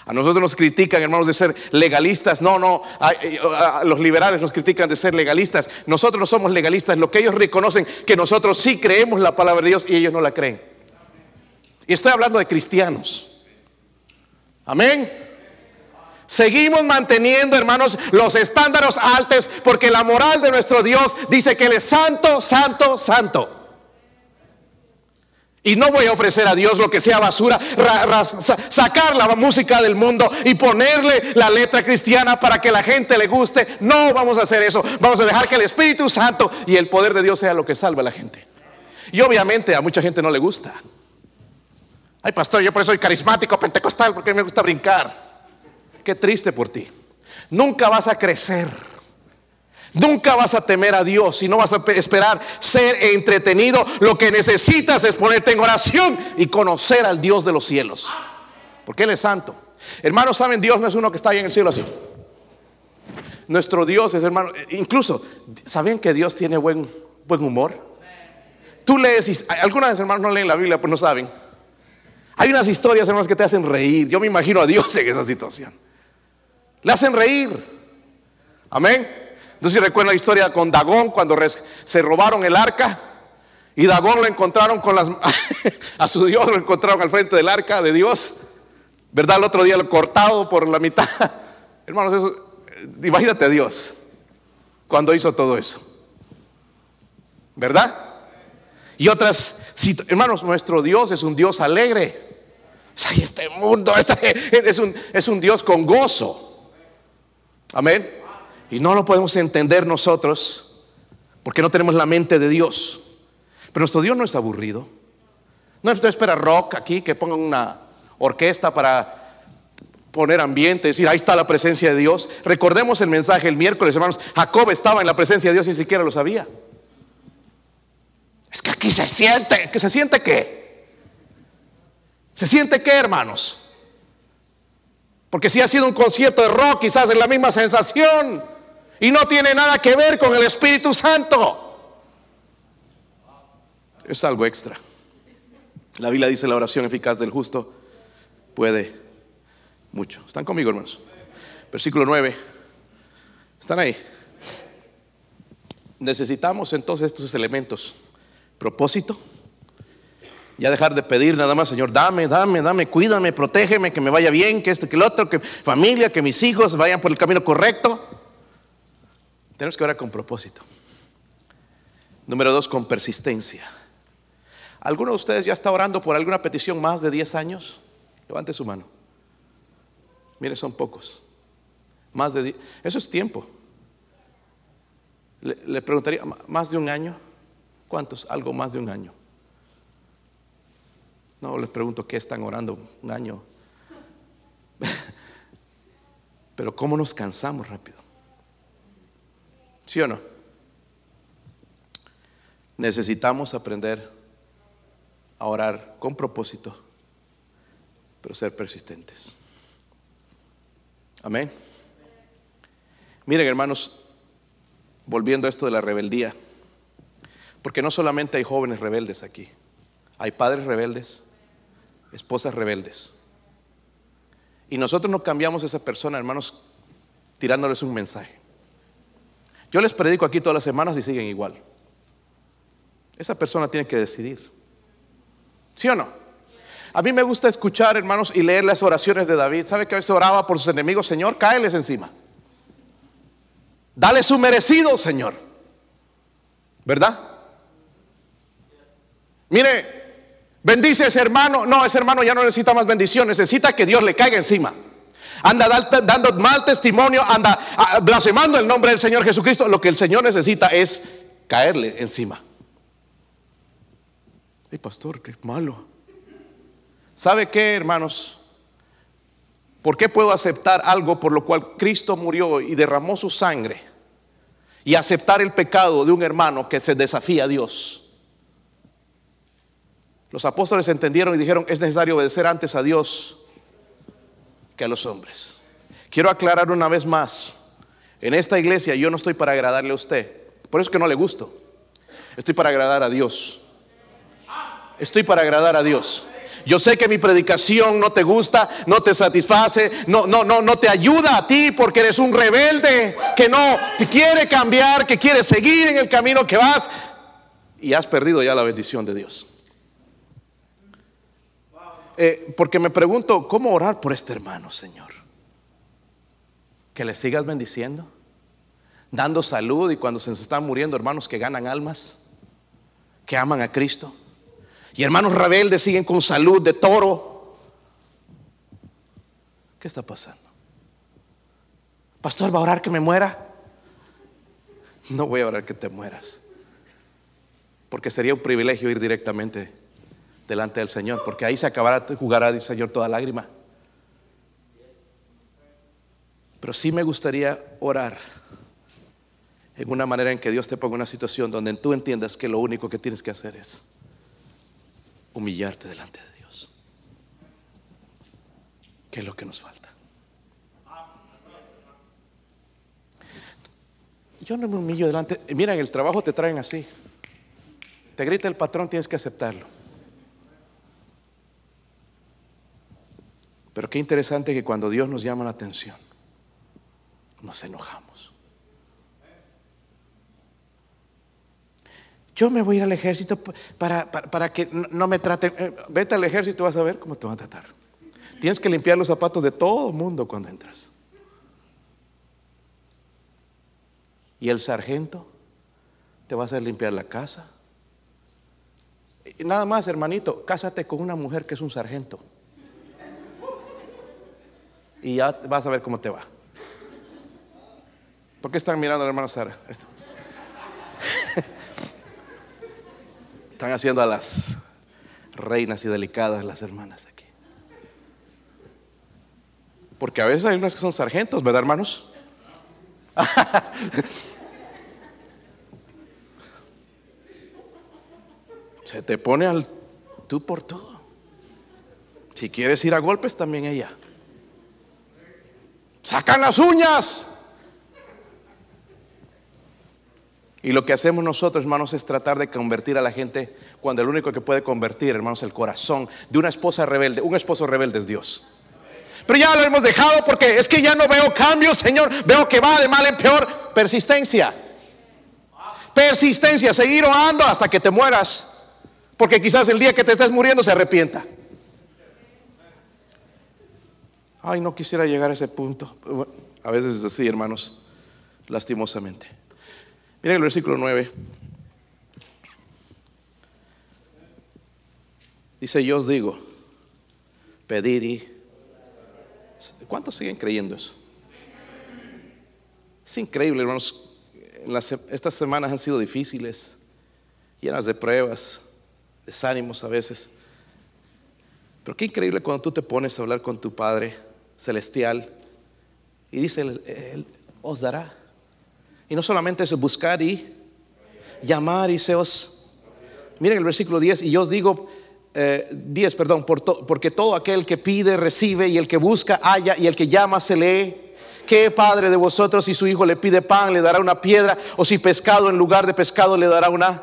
A nosotros nos critican, hermanos, de ser legalistas. No, no, eh, los liberales nos critican de ser legalistas. Nosotros no somos legalistas. Lo que ellos reconocen que nosotros sí creemos la palabra de Dios y ellos no la creen. Y estoy hablando de cristianos. Amén. Seguimos manteniendo, hermanos, los estándares altos porque la moral de nuestro Dios dice que Él es santo, santo, santo. Y no voy a ofrecer a Dios lo que sea basura, sacar la música del mundo y ponerle la letra cristiana para que la gente le guste. No vamos a hacer eso. Vamos a dejar que el Espíritu Santo y el poder de Dios sea lo que salve a la gente. Y obviamente a mucha gente no le gusta. Ay, pastor, yo por eso soy carismático, pentecostal, porque me gusta brincar. Qué triste por ti. Nunca vas a crecer Nunca vas a temer a Dios y no vas a esperar ser entretenido. Lo que necesitas es ponerte en oración y conocer al Dios de los cielos. Porque Él es santo. Hermanos, saben, Dios no es uno que está ahí en el cielo así. Nuestro Dios es hermano. Incluso, ¿saben que Dios tiene buen, buen humor? Tú lees, algunas hermanos no leen la Biblia, pues no saben. Hay unas historias, hermanos, que te hacen reír. Yo me imagino a Dios en esa situación. Le hacen reír. Amén. Entonces recuerda la historia con Dagón cuando se robaron el arca y Dagón lo encontraron con las a su Dios lo encontraron al frente del arca de Dios, ¿verdad? El otro día lo cortado por la mitad. Hermanos, imagínate a Dios cuando hizo todo eso. ¿Verdad? Y otras, hermanos, nuestro Dios es un Dios alegre. Este mundo es un, es un Dios con gozo. Amén. Y no lo podemos entender nosotros porque no tenemos la mente de Dios. Pero nuestro Dios no es aburrido. No espera rock aquí, que pongan una orquesta para poner ambiente, decir, ahí está la presencia de Dios. Recordemos el mensaje el miércoles, hermanos. Jacob estaba en la presencia de Dios y ni siquiera lo sabía. Es que aquí se siente, ¿que se siente qué? ¿Se siente qué, hermanos? Porque si ha sido un concierto de rock, quizás es la misma sensación. Y no tiene nada que ver con el Espíritu Santo. Es algo extra. La Biblia dice la oración eficaz del justo puede mucho. ¿Están conmigo, hermanos? Versículo 9. ¿Están ahí? necesitamos entonces estos elementos. Propósito. Ya dejar de pedir nada más, Señor, dame, dame, dame, cuídame, protégeme, que me vaya bien, que este, que el otro, que familia, que mis hijos vayan por el camino correcto. Tenemos que orar con propósito. Número dos, con persistencia. ¿Alguno de ustedes ya está orando por alguna petición más de 10 años? Levante su mano. Mire, son pocos. Más de 10. Eso es tiempo. Le, le preguntaría, ¿más de un año? ¿Cuántos? Algo más de un año. No, les pregunto qué están orando un año. Pero ¿cómo nos cansamos rápido? ¿Sí o no? Necesitamos aprender a orar con propósito, pero ser persistentes. Amén. Miren, hermanos, volviendo a esto de la rebeldía, porque no solamente hay jóvenes rebeldes aquí, hay padres rebeldes, esposas rebeldes. Y nosotros no cambiamos a esa persona, hermanos, tirándoles un mensaje. Yo les predico aquí todas las semanas y siguen igual. Esa persona tiene que decidir. ¿Sí o no? A mí me gusta escuchar, hermanos, y leer las oraciones de David. ¿Sabe que a veces oraba por sus enemigos? Señor, cáeles encima. Dale su merecido, Señor. ¿Verdad? Mire, bendice a ese hermano. No, ese hermano ya no necesita más bendición, necesita que Dios le caiga encima. Anda dando mal testimonio, anda ah, blasfemando el nombre del Señor Jesucristo. Lo que el Señor necesita es caerle encima pastor, qué malo. ¿Sabe qué, hermanos? ¿Por qué puedo aceptar algo por lo cual Cristo murió y derramó su sangre? Y aceptar el pecado de un hermano que se desafía a Dios. Los apóstoles entendieron y dijeron, es necesario obedecer antes a Dios que a los hombres. Quiero aclarar una vez más, en esta iglesia yo no estoy para agradarle a usted, por eso es que no le gusto, estoy para agradar a Dios. Estoy para agradar a Dios. Yo sé que mi predicación no te gusta, no te satisface, no, no, no, no te ayuda a ti porque eres un rebelde que no te quiere cambiar, que quiere seguir en el camino que vas y has perdido ya la bendición de Dios. Eh, porque me pregunto, ¿cómo orar por este hermano, Señor? Que le sigas bendiciendo, dando salud y cuando se están muriendo hermanos que ganan almas, que aman a Cristo y hermanos rebeldes siguen con salud de toro. ¿Qué está pasando? Pastor, ¿va a orar que me muera? No voy a orar que te mueras. Porque sería un privilegio ir directamente delante del Señor. Porque ahí se acabará, jugará el Señor toda lágrima. Pero sí me gustaría orar en una manera en que Dios te ponga una situación donde tú entiendas que lo único que tienes que hacer es humillarte delante de Dios. ¿Qué es lo que nos falta? Yo no me humillo delante. Mira, en el trabajo te traen así. Te grita el patrón, tienes que aceptarlo. Pero qué interesante que cuando Dios nos llama la atención, nos enojamos. Yo me voy a ir al ejército para, para, que no me traten. Eh, vete al ejército vas a ver cómo te van a tratar. Tienes que limpiar los zapatos de todo el mundo cuando entras. Y el sargento te va a hacer limpiar la casa. Y nada más, hermanito, cásate con una mujer que es un sargento. Y ya vas a ver cómo te va. ¿Por qué están mirando a la Sara? Están haciendo a las reinas y delicadas las hermanas aquí. Porque a veces hay unas que son sargentos, ¿verdad, hermanos? Se te pone al tú por todo. Si quieres ir a golpes, también ella. Sacan las uñas. Y lo que hacemos nosotros, hermanos, es tratar de convertir a la gente cuando el único que puede convertir, hermanos, el corazón de una esposa rebelde. Un esposo rebelde es Dios. Pero ya lo hemos dejado porque es que ya no veo cambios, Señor. Veo que va de mal en peor. Persistencia. Persistencia, seguir orando hasta que te mueras. Porque quizás el día que te estés muriendo se arrepienta. Ay, no quisiera llegar a ese punto. A veces es así, hermanos, lastimosamente. Miren el versículo 9. Dice, yo os digo, pedir y... ¿Cuántos siguen creyendo eso? Es increíble, hermanos. estas semanas han sido difíciles, llenas de pruebas, desánimos a veces. Pero qué increíble cuando tú te pones a hablar con tu Padre celestial y dice, Él, os dará. Y no solamente eso, buscar y llamar y se os... Miren el versículo 10, y yo os digo, 10, eh, perdón, porque todo aquel que pide recibe y el que busca halla y el que llama se lee. ¿Qué padre de vosotros si su hijo le pide pan le dará una piedra o si pescado en lugar de pescado le dará una?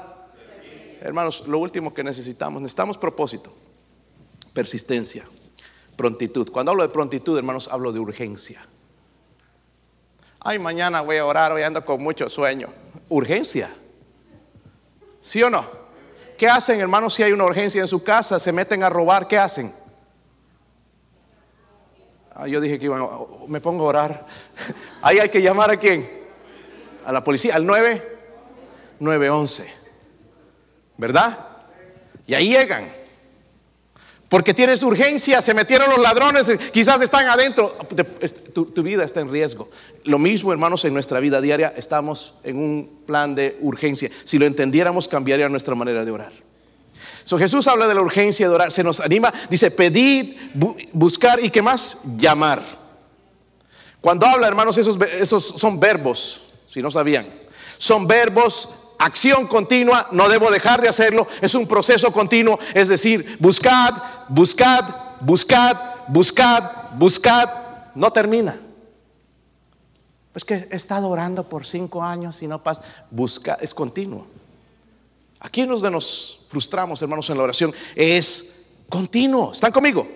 Hermanos, lo último que necesitamos, necesitamos propósito, persistencia, prontitud. Cuando hablo de prontitud, hermanos, hablo de urgencia. Ay, mañana voy a orar, hoy ando con mucho sueño. Urgencia. ¿Sí o no? ¿Qué hacen, hermanos, si hay una urgencia en su casa? Se meten a robar, ¿qué hacen? Ah, yo dije que iban, me pongo a orar. Ahí hay que llamar a quién? A la policía, al 9, 911. ¿Verdad? Y ahí llegan. Porque tienes urgencia, se metieron los ladrones, quizás están adentro, tu, vida está en riesgo. Lo mismo, hermanos, en nuestra vida diaria estamos en un plan de urgencia. Si lo entendiéramos, cambiaría nuestra manera de orar. So, Jesús habla de la urgencia de orar, se nos anima, dice pedir, buscar y qué más, llamar. Cuando habla, hermanos, esos, esos son verbos, si no sabían. Son verbos acción continua, no debo dejar de hacerlo, es un proceso continuo, es decir, buscad, buscad, buscad, buscad, buscad, no termina. Es que he estado orando por cinco años y no pasa, busca, es continuo. Aquí nos nos frustramos, hermanos, en la oración, es continuo. ¿Están conmigo?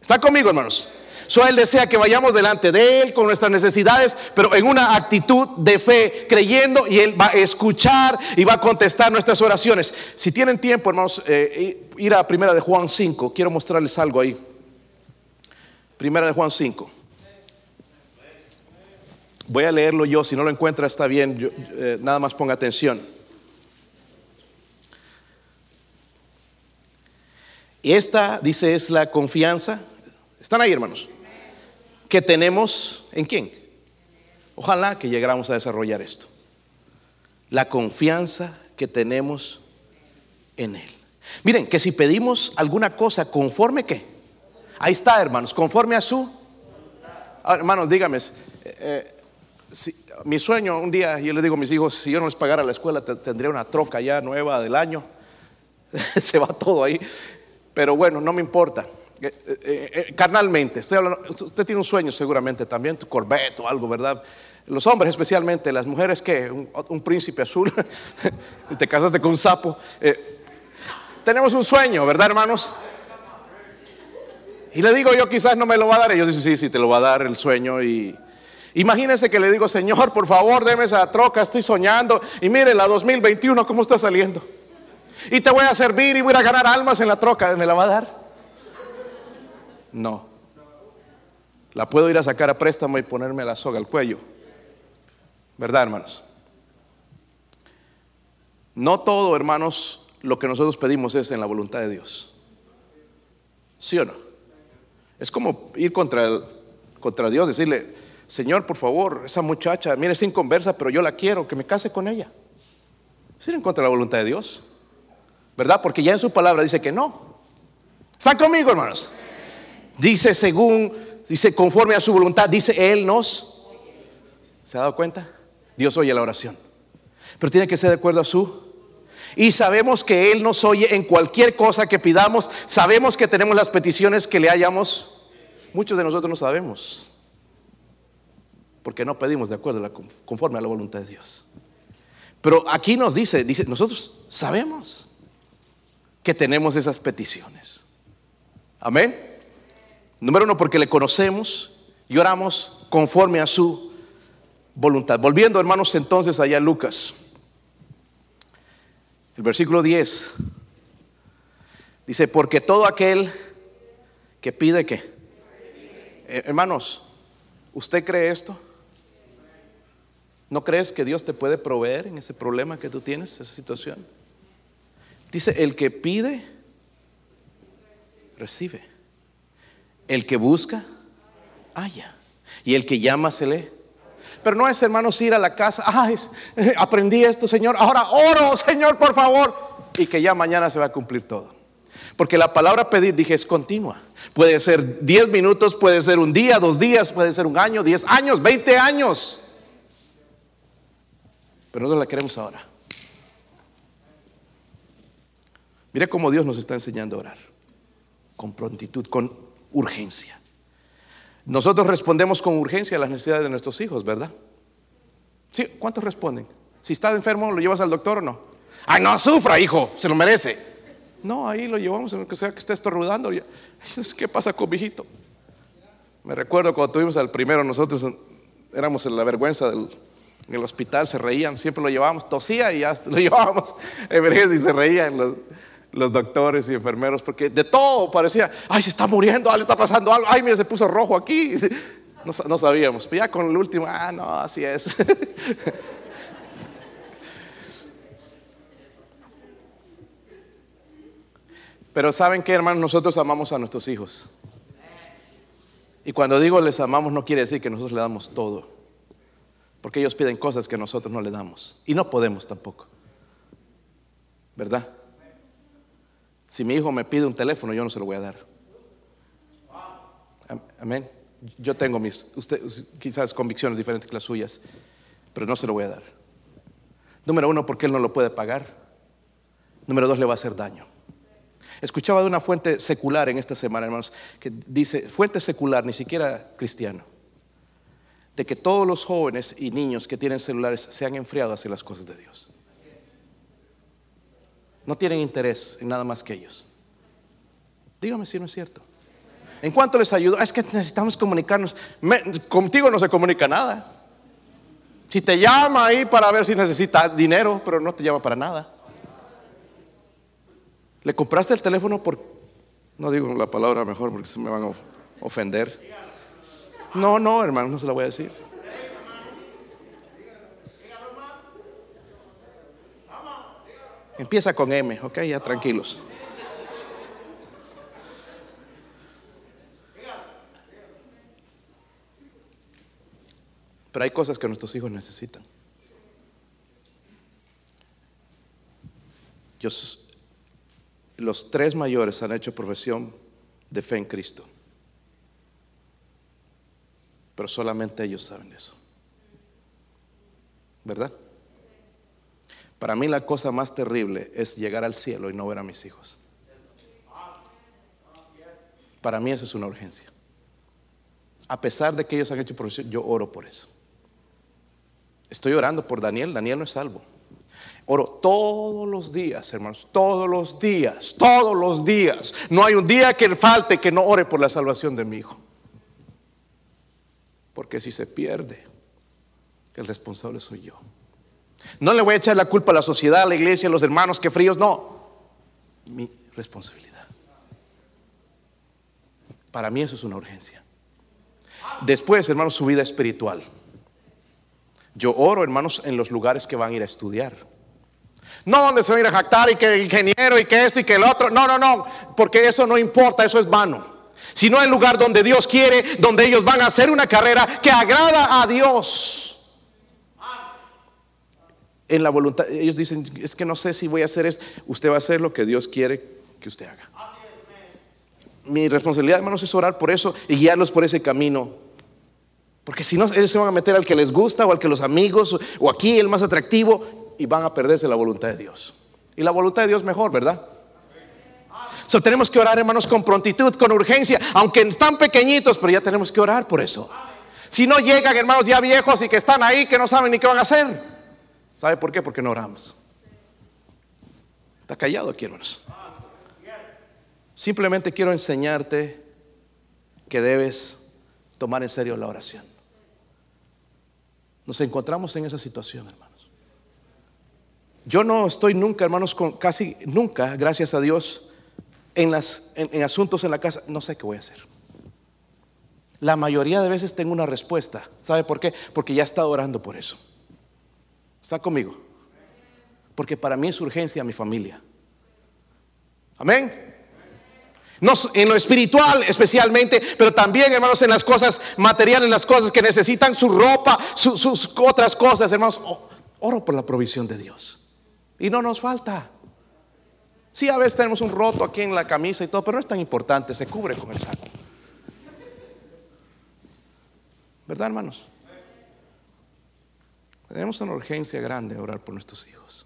¿Están conmigo, hermanos? So, él desea que vayamos delante de Él con nuestras necesidades, pero en una actitud de fe, creyendo y Él va a escuchar y va a contestar nuestras oraciones. Si tienen tiempo, hermanos, eh, ir a Primera de Juan 5, quiero mostrarles algo ahí. Primera de Juan 5. Voy a leerlo yo, si no lo encuentra está bien, eh, nada más ponga atención. Y esta, dice, es la confianza. ¿Están ahí, hermanos? que tenemos en quién. Ojalá que llegáramos a desarrollar esto. La confianza que tenemos en Él. Miren, que si pedimos alguna cosa conforme qué. Ahí está, hermanos, conforme a su... Ah, hermanos, dígame, eh, eh, mi sueño un día, yo le digo a mis hijos, si yo no les pagara la escuela, tendría una troca ya nueva del año. Se va todo ahí. Pero bueno, no me importa. Eh, eh, eh, carnalmente, usted tiene un sueño seguramente también, tu Corvette o algo, ¿verdad? Los hombres especialmente, las mujeres que un, príncipe azul y te casaste con un sapo. tenemos un sueño, ¿verdad, hermanos? Y le digo yo, quizás no me lo va a dar. Ellos dicen, sí, sí, te lo va a dar el sueño. Y imagínense que le digo, Señor, por favor, deme esa troca, estoy soñando. Y mire, la 2021, ¿cómo está saliendo? Y te voy a servir y voy a ganar almas en la troca. ¿Me la va a dar? No. La puedo ir a sacar a préstamo y ponerme la soga al cuello. ¿Verdad, hermanos? No todo, hermanos, lo que nosotros pedimos es en la voluntad de Dios. ¿Sí o no? Es como ir contra, el, contra Dios, decirle, Señor, por favor, esa muchacha, mire, sin conversa, pero yo la quiero, que me case con ella. Es ir en contra de la voluntad de Dios. ¿Verdad? Porque ya en su palabra dice que no. ¿Están conmigo, hermanos? Dice según, dice conforme a su voluntad, dice Él nos. ¿Se ha dado cuenta? Dios oye la oración. Pero tiene que ser de acuerdo a su. Y sabemos que Él nos oye en cualquier cosa que pidamos. Sabemos que tenemos las peticiones que le hayamos. Muchos de nosotros no sabemos. Porque no pedimos de acuerdo, conforme a la voluntad de Dios. Pero aquí nos dice, dice, nosotros sabemos que tenemos esas peticiones. Amén. Número uno, porque le conocemos y oramos conforme a su voluntad. Volviendo, hermanos, entonces allá a Lucas. El versículo 10 dice, porque todo aquel que pide que... Eh, hermanos, ¿usted cree esto? ¿No crees que Dios te puede proveer en ese problema que tú tienes, esa situación? Dice, el que pide, recibe. El que busca, halla. Y el que llama, se lee. Pero no es, hermanos, ir a la casa, ay, aprendí esto, Señor, ahora oro, Señor, por favor. Y que ya mañana se va a cumplir todo. Porque la palabra pedir, dije, es continua. Puede ser 10 minutos, puede ser un día, dos días, puede ser un año, 10 años, 20 años. Pero no la queremos ahora. Mire cómo Dios nos está enseñando a orar. Con prontitud, con urgencia. Nosotros respondemos con urgencia a las necesidades de nuestros hijos, ¿verdad? Sí, ¿cuántos responden? Si está enfermo, ¿lo llevas al doctor o no? Ay, no sufra, hijo, se lo merece. No, ahí lo llevamos en que sea que esté estornudando. ¿Qué pasa con mi hijito? Me recuerdo cuando tuvimos al primero, nosotros éramos en la vergüenza del en el hospital, se reían, siempre lo llevábamos, tosía y ya lo llevábamos y se reían los, los doctores y enfermeros, porque de todo parecía, ay, se está muriendo, le está pasando algo, ay, mira, se puso rojo aquí. No, sabíamos, pero ya con el último, ah, no, así es. Pero saben que, hermanos, nosotros amamos a nuestros hijos. Y cuando digo les amamos, no quiere decir que nosotros le damos todo. Porque ellos piden cosas que nosotros no le damos. Y no podemos tampoco. ¿Verdad? Si mi hijo me pide un teléfono, yo no se lo voy a dar. Amén. Yo tengo mis, usted, quizás convicciones diferentes que las suyas, pero no se lo voy a dar. Número uno, porque él no lo puede pagar. Número dos, le va a hacer daño. Escuchaba de una fuente secular en esta semana, hermanos, que dice, fuente secular, ni siquiera cristiano, de que todos los jóvenes y niños que tienen celulares se han enfriado hacia las cosas de Dios. No tienen interés en nada más que ellos. Dígame si no es cierto. ¿En cuánto les ayudo? Ah, es que necesitamos comunicarnos. contigo no se comunica nada. Si te llama ahí para ver si necesita dinero, pero no te llama para nada. Le compraste el teléfono por... No digo la palabra mejor porque se me van a ofender. No, no, hermano, no se la voy a decir. Empieza con M, ok, ya tranquilos. Pero hay cosas que nuestros hijos necesitan. los tres mayores han hecho profesión de fe en Cristo. Pero solamente ellos saben eso. ¿Verdad? Para mí la cosa más terrible es llegar al cielo y no ver a mis hijos. Para mí eso es una urgencia. A pesar de que ellos han hecho profesión, yo oro por eso. Estoy orando por Daniel. Daniel no es salvo. Oro todos los días, hermanos, todos los días, todos los días. No hay un día que falte que no ore por la salvación de mi hijo. Porque si se pierde, el responsable soy yo. No le voy a echar la culpa a la sociedad, a la iglesia, a los hermanos, que fríos, no. Mi responsabilidad. Para mí eso es una urgencia. Después, hermanos, su vida espiritual. Yo oro, hermanos, en los lugares que van a ir a estudiar. No donde se van a ir a jactar y que ingeniero y que esto y que el otro. No, no, no. Porque eso no importa, eso es vano. Sino el lugar donde Dios quiere, donde ellos van a hacer una carrera que agrada a Dios en la voluntad. Ellos dicen, es que no sé si voy a hacer esto. Usted va a hacer lo que Dios quiere que usted haga. Mi responsabilidad, hermanos, es orar por eso y guiarlos por ese camino. Porque si no, ellos se van a meter al que les gusta o al que los amigos o aquí el más atractivo y van a perderse la voluntad de Dios. Y la voluntad de Dios mejor, ¿verdad? So, tenemos que orar, hermanos, con prontitud, con urgencia, aunque están pequeñitos, pero ya tenemos que orar por eso. Si no llegan, hermanos, ya viejos y que están ahí, que no saben ni qué van a hacer. ¿Sabe por qué? Porque no oramos. Está callado aquí, hermanos. Simplemente quiero enseñarte que debes tomar en serio la oración. Nos encontramos en esa situación, hermanos. Yo no estoy nunca, hermanos, con casi nunca, gracias a Dios, en, las, en, asuntos en la casa. No sé qué voy a hacer. La mayoría de veces tengo una respuesta. ¿Sabe por qué? Porque ya he estado orando por eso. ¿Está conmigo? Porque para mí es urgencia mi familia. Amén. No, en lo espiritual especialmente, pero también, hermanos, en las cosas materiales, las cosas que necesitan, su ropa, sus otras cosas, hermanos. Oro por la provisión de Dios. Y no nos falta. Sí, a veces tenemos un roto aquí en la camisa y todo, pero no es tan importante, se cubre con el saco. ¿Verdad, hermanos? Tenemos una urgencia grande de orar por nuestros hijos.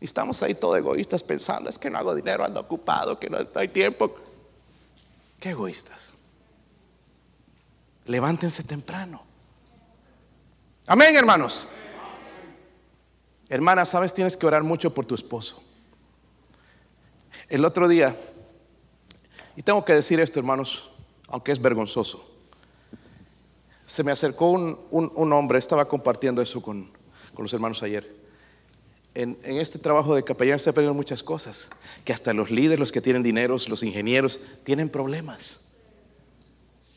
Y estamos ahí todos egoístas pensando, es que no hago dinero, ando ocupado, que no hay tiempo. Qué egoístas. Levántense temprano. Amén, hermanos. Hermana, sabes, tienes que orar mucho por tu esposo. El otro día, y tengo que decir esto, hermanos, aunque es vergonzoso, se me acercó un, hombre, estaba compartiendo eso con, con los hermanos ayer en, este trabajo de capellán se aprenden muchas cosas, que hasta los líderes, los que tienen dineros, los ingenieros, tienen problemas.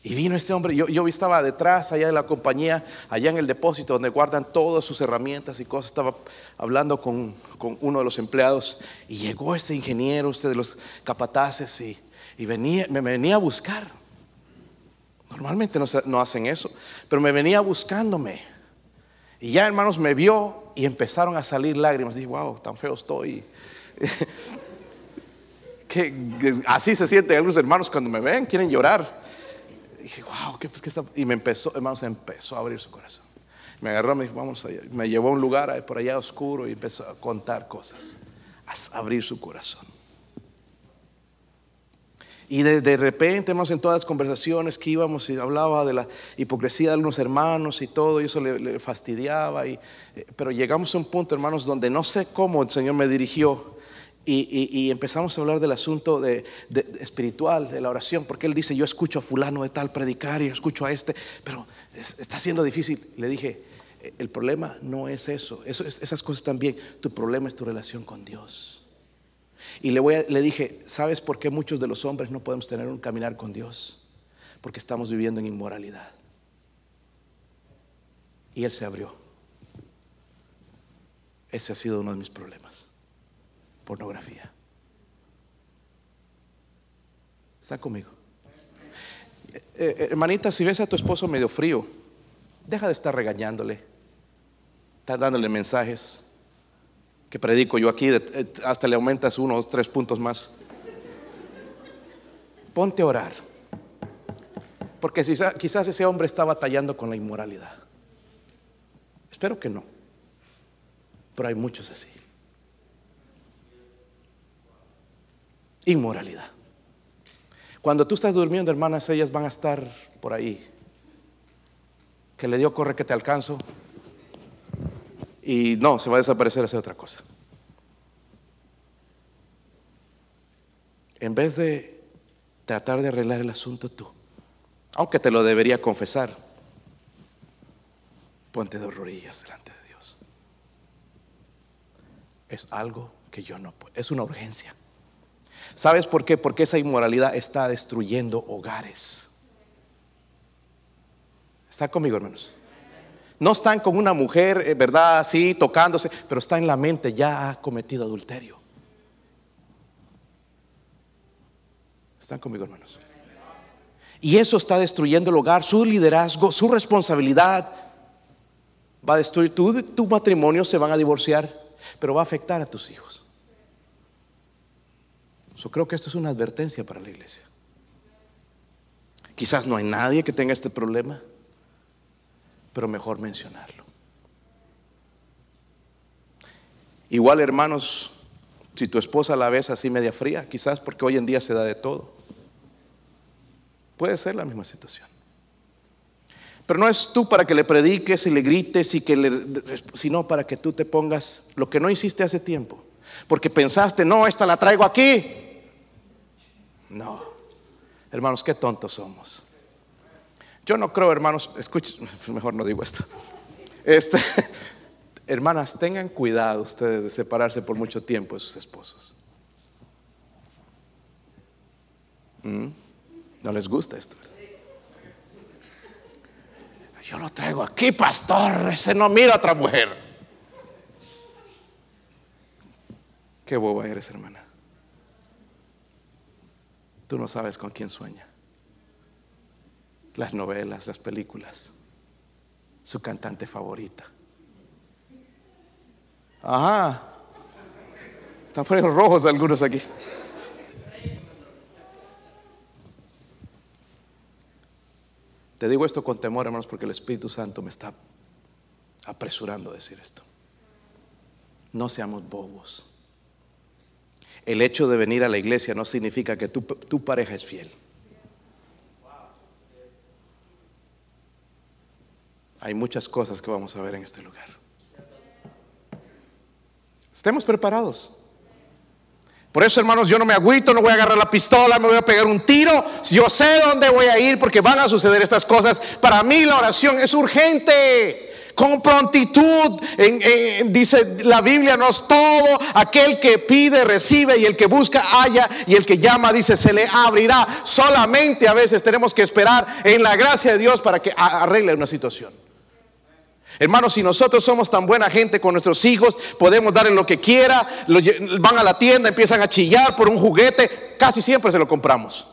Y vino este hombre, yo, yo estaba detrás, allá de la compañía, allá en el depósito donde guardan todas sus herramientas y cosas, estaba hablando con, uno de los empleados y llegó ese ingeniero, usted de los capataces, y, y venía, me venía a buscar. Normalmente no, hacen eso, pero me venía buscándome. Y ya hermanos me vio y empezaron a salir lágrimas. Dije, wow, tan feo estoy. que, así se sienten algunos hermanos cuando me ven, quieren llorar. dije, wow, ¿qué, pues, qué está? Y me empezó, hermanos, empezó a abrir su corazón. Me agarró, me dijo, vamos allá. Me llevó a un lugar por allá oscuro y empezó a contar cosas, a abrir su corazón. Y de, repente, hermanos, en todas las conversaciones que íbamos y hablaba de la hipocresía de algunos hermanos y todo, y eso le, fastidiaba. Y, eh, pero llegamos a un punto, hermanos, donde no sé cómo el Señor me dirigió. Y, empezamos a hablar del asunto de, espiritual, de la oración, porque él dice, yo escucho a fulano de tal predicar y yo escucho a este, pero está siendo difícil. Le dije, eh, el problema no es eso, eso esas cosas también, tu problema es tu relación con Dios. Y le, voy le dije, ¿sabes por qué muchos de los hombres no podemos tener un caminar con Dios? Porque estamos viviendo en inmoralidad. Y él se abrió. Ese ha sido uno de mis problemas. Pornografía. ¿Está conmigo? Eh, eh, hermanita, si ves a tu esposo medio frío, deja de estar regañándole, estar dándole mensajes que predico yo aquí, eh, hasta le aumentas unos tres puntos más. Ponte a orar. Porque quizás ese hombre está batallando con la inmoralidad. Espero que no. Pero hay muchos así. Inmoralidad. Cuando tú estás durmiendo, hermanas, ellas van a estar por ahí. Que le dio corre que te alcanzo y no, se va a desaparecer hacer otra cosa. En vez de tratar de arreglar el asunto tú, aunque te lo debería confesar, ponte de rodillas delante de Dios. Es algo que yo no puedo, es una urgencia. ¿Sabes por qué? Porque esa inmoralidad está destruyendo hogares. ¿Está conmigo, hermanos? No están con una mujer, eh, ¿verdad? Así, tocándose, pero está en la mente, ya ha cometido adulterio. ¿Están conmigo, hermanos? Y eso está destruyendo el hogar, su liderazgo, su responsabilidad. Va a destruir tu, tu matrimonio, se van a divorciar, pero va a afectar a tus hijos. Yo creo que esto es una advertencia para la iglesia. Quizás no hay nadie que tenga este problema pero mejor mencionarlo. Igual, hermanos, si tu esposa la ves así media fría, quizás porque hoy en día se da de todo, puede ser la misma situación. Pero no es tú para que le prediques y le grites y que le, sino para que tú te pongas lo que no hiciste hace tiempo. Porque pensaste, no, esta la traigo aquí. No, hermanos, qué tontos somos. Yo no creo, hermanos, escuchen, mejor no digo esto. Este, Hermanas, tengan cuidado ustedes de separarse por mucho tiempo de sus esposos. ¿Mm? ¿No les gusta esto? Yo lo traigo aquí, pastor. Ese no mira a otra mujer. Qué boba eres, hermana. Tú no sabes con quién sueña. Las novelas, las películas. Su cantante favorita. Ajá. Están poniendo rojos algunos aquí. Te digo esto con temor, hermanos, porque el Espíritu Santo me está apresurando a decir esto. No seamos bobos. El hecho de venir a la iglesia no significa que tu, tu pareja es fiel. Hay muchas cosas que vamos a ver en este lugar. Estemos preparados. Por eso, hermanos, yo no me agüito, no voy a agarrar la pistola, me voy a pegar un tiro. Si yo sé dónde voy a ir porque van a suceder estas cosas, para mí la oración es urgente. Con prontitud, dice la Biblia, no es todo. Aquel que pide, recibe, y el que busca, halla, y el que llama, dice, se le abrirá. Solamente a veces tenemos que esperar en la gracia de Dios para que arregle una situación. Hermanos, si nosotros somos tan buena gente con nuestros hijos, podemos darle lo que quiera, van a la tienda, empiezan a chillar por un juguete, casi siempre se lo compramos.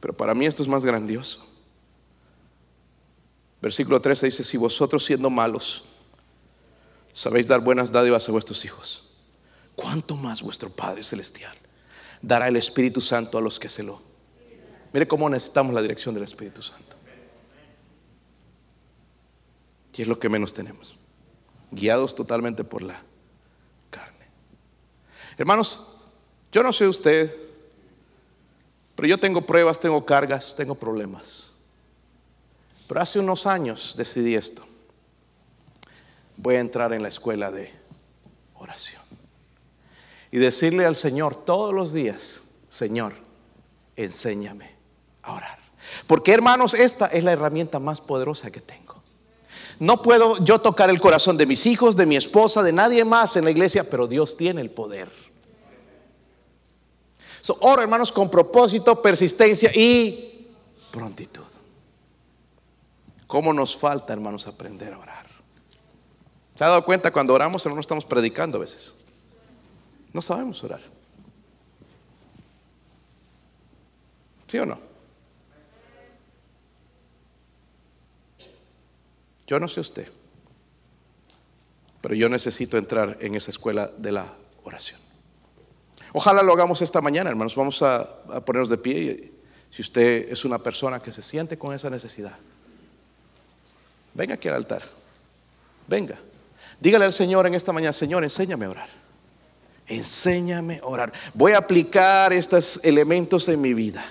Pero para mí esto es más grandioso. Versículo 13 dice, si vosotros siendo malos sabéis dar buenas dádivas a vuestros hijos, ¿cuánto más vuestro Padre Celestial dará el Espíritu Santo a los que se lo... Mire cómo necesitamos la dirección del Espíritu Santo. Y es lo que menos tenemos. Guiados totalmente por la carne. Hermanos, yo no sé usted, pero yo tengo pruebas, tengo cargas, tengo problemas. Pero hace unos años decidí esto. Voy a entrar en la escuela de oración. Y decirle al Señor todos los días, Señor, enséñame a orar. Porque hermanos, esta es la herramienta más poderosa que tengo. No puedo yo tocar el corazón de mis hijos, de mi esposa, de nadie más en la iglesia, pero Dios tiene el poder. So, ora, hermanos, con propósito, persistencia y prontitud. ¿Cómo nos falta, hermanos, aprender a orar? ¿Se ha dado cuenta cuando oramos, no estamos predicando a veces? No sabemos orar. ¿Sí o no? Yo no sé usted, pero yo necesito entrar en esa escuela de la oración. Ojalá lo hagamos esta mañana, hermanos. Vamos a, ponernos de pie. Si usted es una persona que se siente con esa necesidad, venga aquí al altar. Venga. Dígale al Señor en esta mañana, Señor, enséñame a orar. Enséñame a orar. Voy a aplicar estos elementos en mi vida.